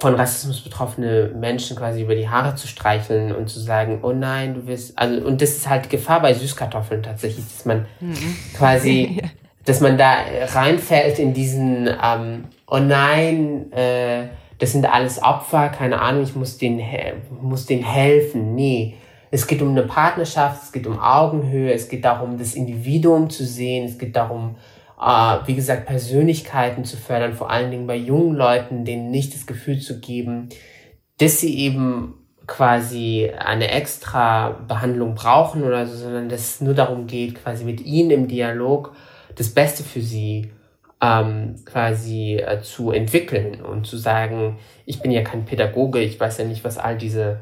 von Rassismus betroffene Menschen quasi über die Haare zu streicheln und zu sagen, oh nein, du wirst, also, und das ist halt die Gefahr bei Süßkartoffeln tatsächlich, dass man mhm. quasi, dass man da reinfällt in diesen, ähm, oh nein, äh, das sind alles Opfer, keine Ahnung, ich muss denen, muss denen helfen. Nee. Es geht um eine Partnerschaft, es geht um Augenhöhe, es geht darum, das Individuum zu sehen, es geht darum, äh, wie gesagt, Persönlichkeiten zu fördern, vor allen Dingen bei jungen Leuten, denen nicht das Gefühl zu geben, dass sie eben quasi eine extra Behandlung brauchen oder so, sondern dass es nur darum geht, quasi mit ihnen im Dialog das Beste für sie ähm, quasi äh, zu entwickeln und zu sagen, ich bin ja kein Pädagoge, ich weiß ja nicht, was all diese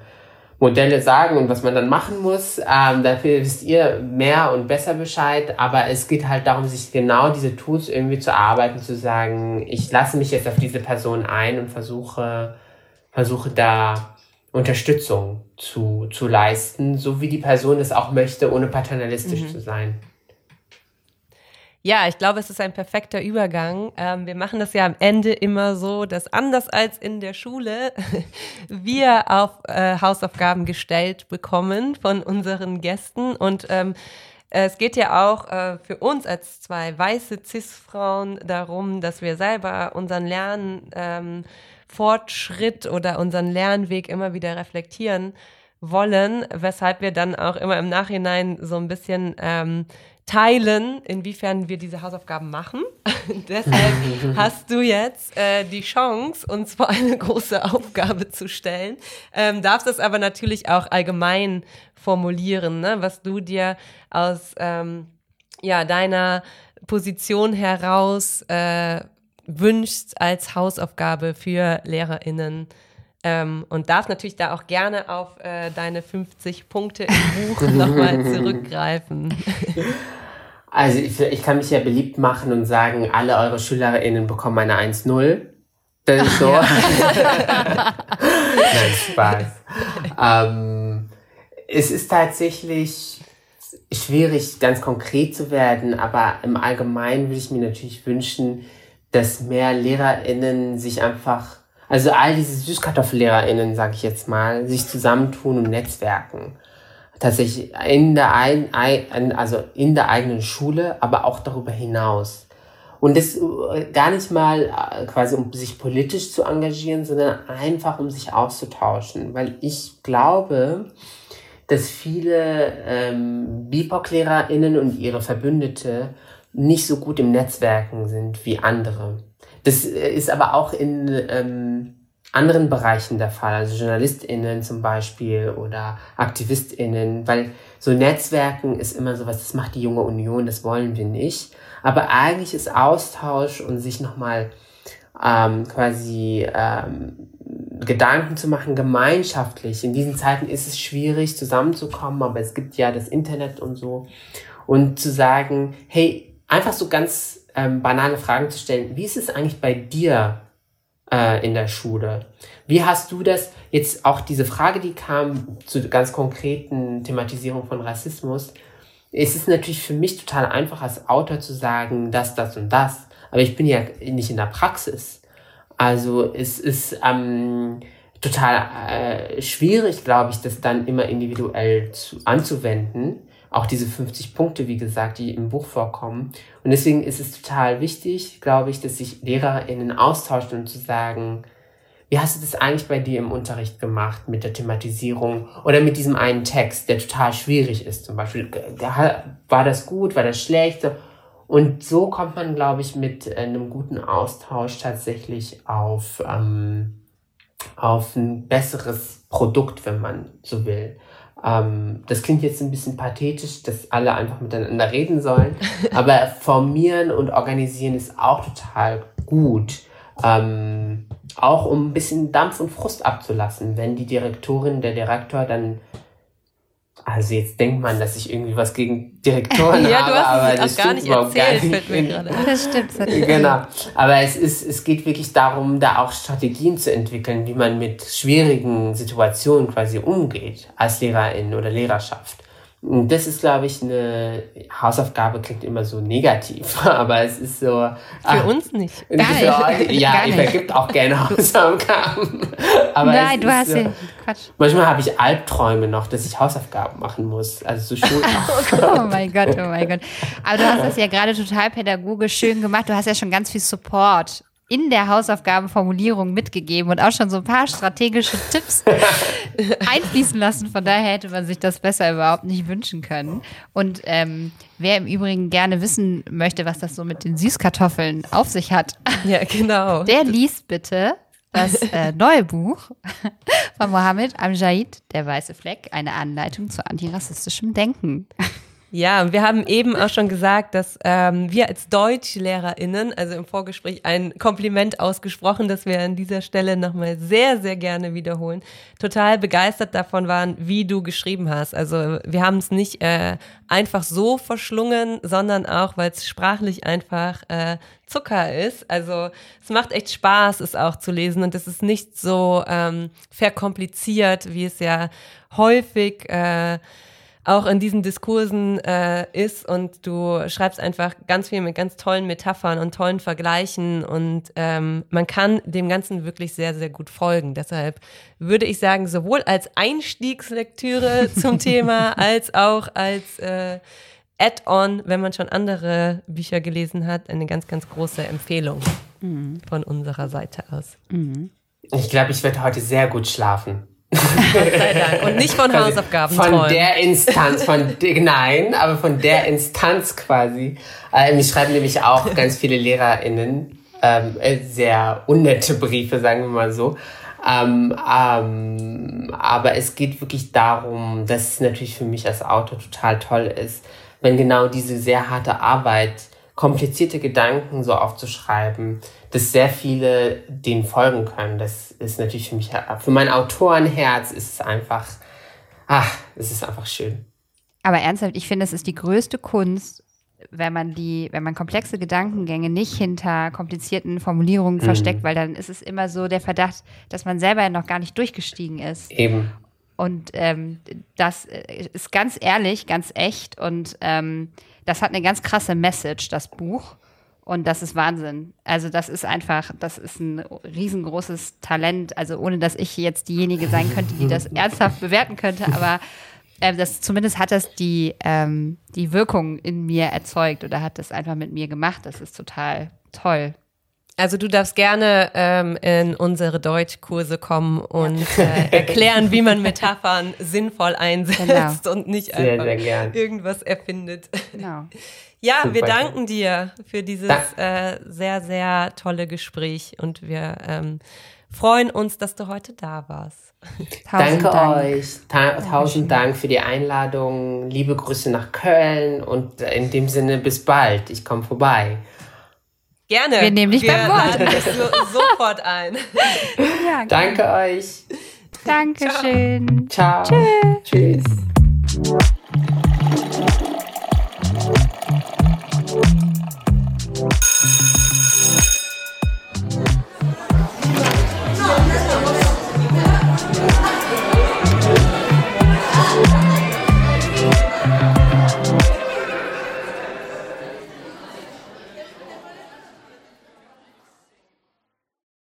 Modelle sagen und was man dann machen muss. Ähm, dafür wisst ihr mehr und besser Bescheid, aber es geht halt darum, sich genau diese Tools irgendwie zu arbeiten, zu sagen, ich lasse mich jetzt auf diese Person ein und versuche, versuche da Unterstützung zu, zu leisten, so wie die Person es auch möchte, ohne paternalistisch mhm. zu sein. Ja, ich glaube, es ist ein perfekter Übergang. Ähm, wir machen das ja am Ende immer so, dass anders als in der Schule wir auf äh, Hausaufgaben gestellt bekommen von unseren Gästen und ähm, es geht ja auch äh, für uns als zwei weiße Cis-Frauen darum, dass wir selber unseren Lernen ähm, oder unseren Lernweg immer wieder reflektieren wollen, weshalb wir dann auch immer im Nachhinein so ein bisschen ähm, teilen, inwiefern wir diese Hausaufgaben machen. Deshalb hast du jetzt äh, die Chance, uns vor eine große Aufgabe zu stellen. Ähm, darfst es aber natürlich auch allgemein formulieren, ne? was du dir aus ähm, ja, deiner Position heraus äh, wünschst als Hausaufgabe für LehrerInnen. Ähm, und darf natürlich da auch gerne auf äh, deine 50 Punkte im Buch nochmal zurückgreifen. Also ich, ich, kann mich ja beliebt machen und sagen, alle eure SchülerInnen bekommen eine 1-0. Das ist so. Nein, Spaß. ähm, es ist tatsächlich schwierig, ganz konkret zu werden, aber im Allgemeinen würde ich mir natürlich wünschen, dass mehr LehrerInnen sich einfach, also all diese SüßkartoffellehrerInnen, sage ich jetzt mal, sich zusammentun und netzwerken. Tatsächlich in der, ein, also in der eigenen Schule, aber auch darüber hinaus. Und das äh, gar nicht mal äh, quasi, um sich politisch zu engagieren, sondern einfach, um sich auszutauschen. Weil ich glaube, dass viele ähm, BIPOC-LehrerInnen und ihre Verbündete nicht so gut im Netzwerken sind wie andere. Das äh, ist aber auch in ähm, anderen Bereichen der Fall, also JournalistInnen zum Beispiel oder AktivistInnen, weil so Netzwerken ist immer sowas, das macht die junge Union, das wollen wir nicht. Aber eigentlich ist Austausch und sich nochmal ähm, quasi ähm, Gedanken zu machen, gemeinschaftlich. In diesen Zeiten ist es schwierig, zusammenzukommen, aber es gibt ja das Internet und so. Und zu sagen, hey, einfach so ganz ähm, banale Fragen zu stellen. Wie ist es eigentlich bei dir äh, in der Schule? Wie hast du das jetzt auch diese Frage, die kam zu ganz konkreten Thematisierung von Rassismus? Es ist natürlich für mich total einfach als Autor zu sagen, das, das und das. Aber ich bin ja nicht in der Praxis. Also es ist ähm, total äh, schwierig, glaube ich, das dann immer individuell zu, anzuwenden. Auch diese 50 Punkte, wie gesagt, die im Buch vorkommen. Und deswegen ist es total wichtig, glaube ich, dass sich LehrerInnen austauschen und zu sagen, wie hast du das eigentlich bei dir im Unterricht gemacht mit der Thematisierung oder mit diesem einen Text, der total schwierig ist zum Beispiel? War das gut, war das schlecht? Und so kommt man, glaube ich, mit äh, einem guten Austausch tatsächlich auf, ähm, auf ein besseres Produkt, wenn man so will. Ähm, das klingt jetzt ein bisschen pathetisch, dass alle einfach miteinander reden sollen, aber formieren und organisieren ist auch total gut. Ähm, auch um ein bisschen Dampf und Frust abzulassen, wenn die Direktorin, der Direktor dann also jetzt denkt man, dass ich irgendwie was gegen Direktoren ja, habe, du hast aber es das gar nicht erzählt, gar nicht. fällt mir gerade. Das stimmt. Das stimmt. Genau. Aber es ist, es geht wirklich darum, da auch Strategien zu entwickeln, wie man mit schwierigen Situationen quasi umgeht als Lehrerin oder Lehrerschaft. Das ist, glaube ich, eine Hausaufgabe, klingt immer so negativ, aber es ist so. Für ach, uns nicht. Gar nicht. ja, Gar ich vergibt auch gerne Hausaufgaben. Aber Nein, du hast so, ja Quatsch. Manchmal habe ich Albträume noch, dass ich Hausaufgaben machen muss. Also so Schul Oh mein Gott, oh mein Gott. Aber du hast das ja gerade total pädagogisch schön gemacht. Du hast ja schon ganz viel Support in der Hausaufgabenformulierung mitgegeben und auch schon so ein paar strategische Tipps einfließen lassen. Von daher hätte man sich das besser überhaupt nicht wünschen können. Und ähm, wer im Übrigen gerne wissen möchte, was das so mit den Süßkartoffeln auf sich hat, Ja, genau. der liest bitte das äh, neue Buch von Mohammed Amjad, Der weiße Fleck, eine Anleitung zu antirassistischem Denken. Ja, wir haben eben auch schon gesagt, dass ähm, wir als DeutschlehrerInnen, also im Vorgespräch ein Kompliment ausgesprochen, das wir an dieser Stelle nochmal sehr, sehr gerne wiederholen, total begeistert davon waren, wie du geschrieben hast. Also wir haben es nicht äh, einfach so verschlungen, sondern auch, weil es sprachlich einfach äh, Zucker ist. Also es macht echt Spaß, es auch zu lesen und es ist nicht so ähm, verkompliziert, wie es ja häufig äh, auch in diesen Diskursen äh, ist und du schreibst einfach ganz viel mit ganz tollen Metaphern und tollen Vergleichen und ähm, man kann dem Ganzen wirklich sehr, sehr gut folgen. Deshalb würde ich sagen, sowohl als Einstiegslektüre zum Thema als auch als äh, Add-on, wenn man schon andere Bücher gelesen hat, eine ganz, ganz große Empfehlung von unserer Seite aus. Ich glaube, ich werde heute sehr gut schlafen. Sei Dank. Und nicht von Hausaufgaben Von träumen. der Instanz, von nein, aber von der Instanz quasi. Äh, mich schreiben nämlich auch ganz viele LehrerInnen ähm, äh, sehr unnette Briefe, sagen wir mal so. Ähm, ähm, aber es geht wirklich darum, dass es natürlich für mich als Autor total toll ist, wenn genau diese sehr harte Arbeit, komplizierte Gedanken so aufzuschreiben, dass sehr viele denen folgen können. Das ist natürlich für mich, für mein Autorenherz ist es einfach, ach, es ist einfach schön. Aber ernsthaft, ich finde, es ist die größte Kunst, wenn man die, wenn man komplexe Gedankengänge nicht hinter komplizierten Formulierungen versteckt, weil dann ist es immer so der Verdacht, dass man selber noch gar nicht durchgestiegen ist. Eben. Und ähm, das äh, ist ganz ehrlich, ganz echt und ähm, das hat eine ganz krasse Message, das Buch. Und das ist Wahnsinn. Also das ist einfach, das ist ein riesengroßes Talent. Also ohne, dass ich jetzt diejenige sein könnte, die das ernsthaft bewerten könnte, aber äh, das zumindest hat das die, ähm, die Wirkung in mir erzeugt oder hat das einfach mit mir gemacht. Das ist total toll. Also du darfst gerne ähm, in unsere Deutschkurse kommen und äh, erklären, wie man Metaphern sinnvoll einsetzt Genau. und nicht Sehr, einfach sehr irgendwas erfindet. Genau. Ja, Super. wir danken dir für dieses äh, sehr, sehr tolle Gespräch und wir ähm, freuen uns, dass du heute da warst. Tausend Danke Dank. euch. Ta tausend Dank für die Einladung. Liebe Grüße nach Köln und in dem Sinne bis bald. Ich komme vorbei. Gerne. Wir nehmen dich wir beim Wort. so, sofort ein. Ja, Danke euch. Dankeschön. Ciao. Tschüss.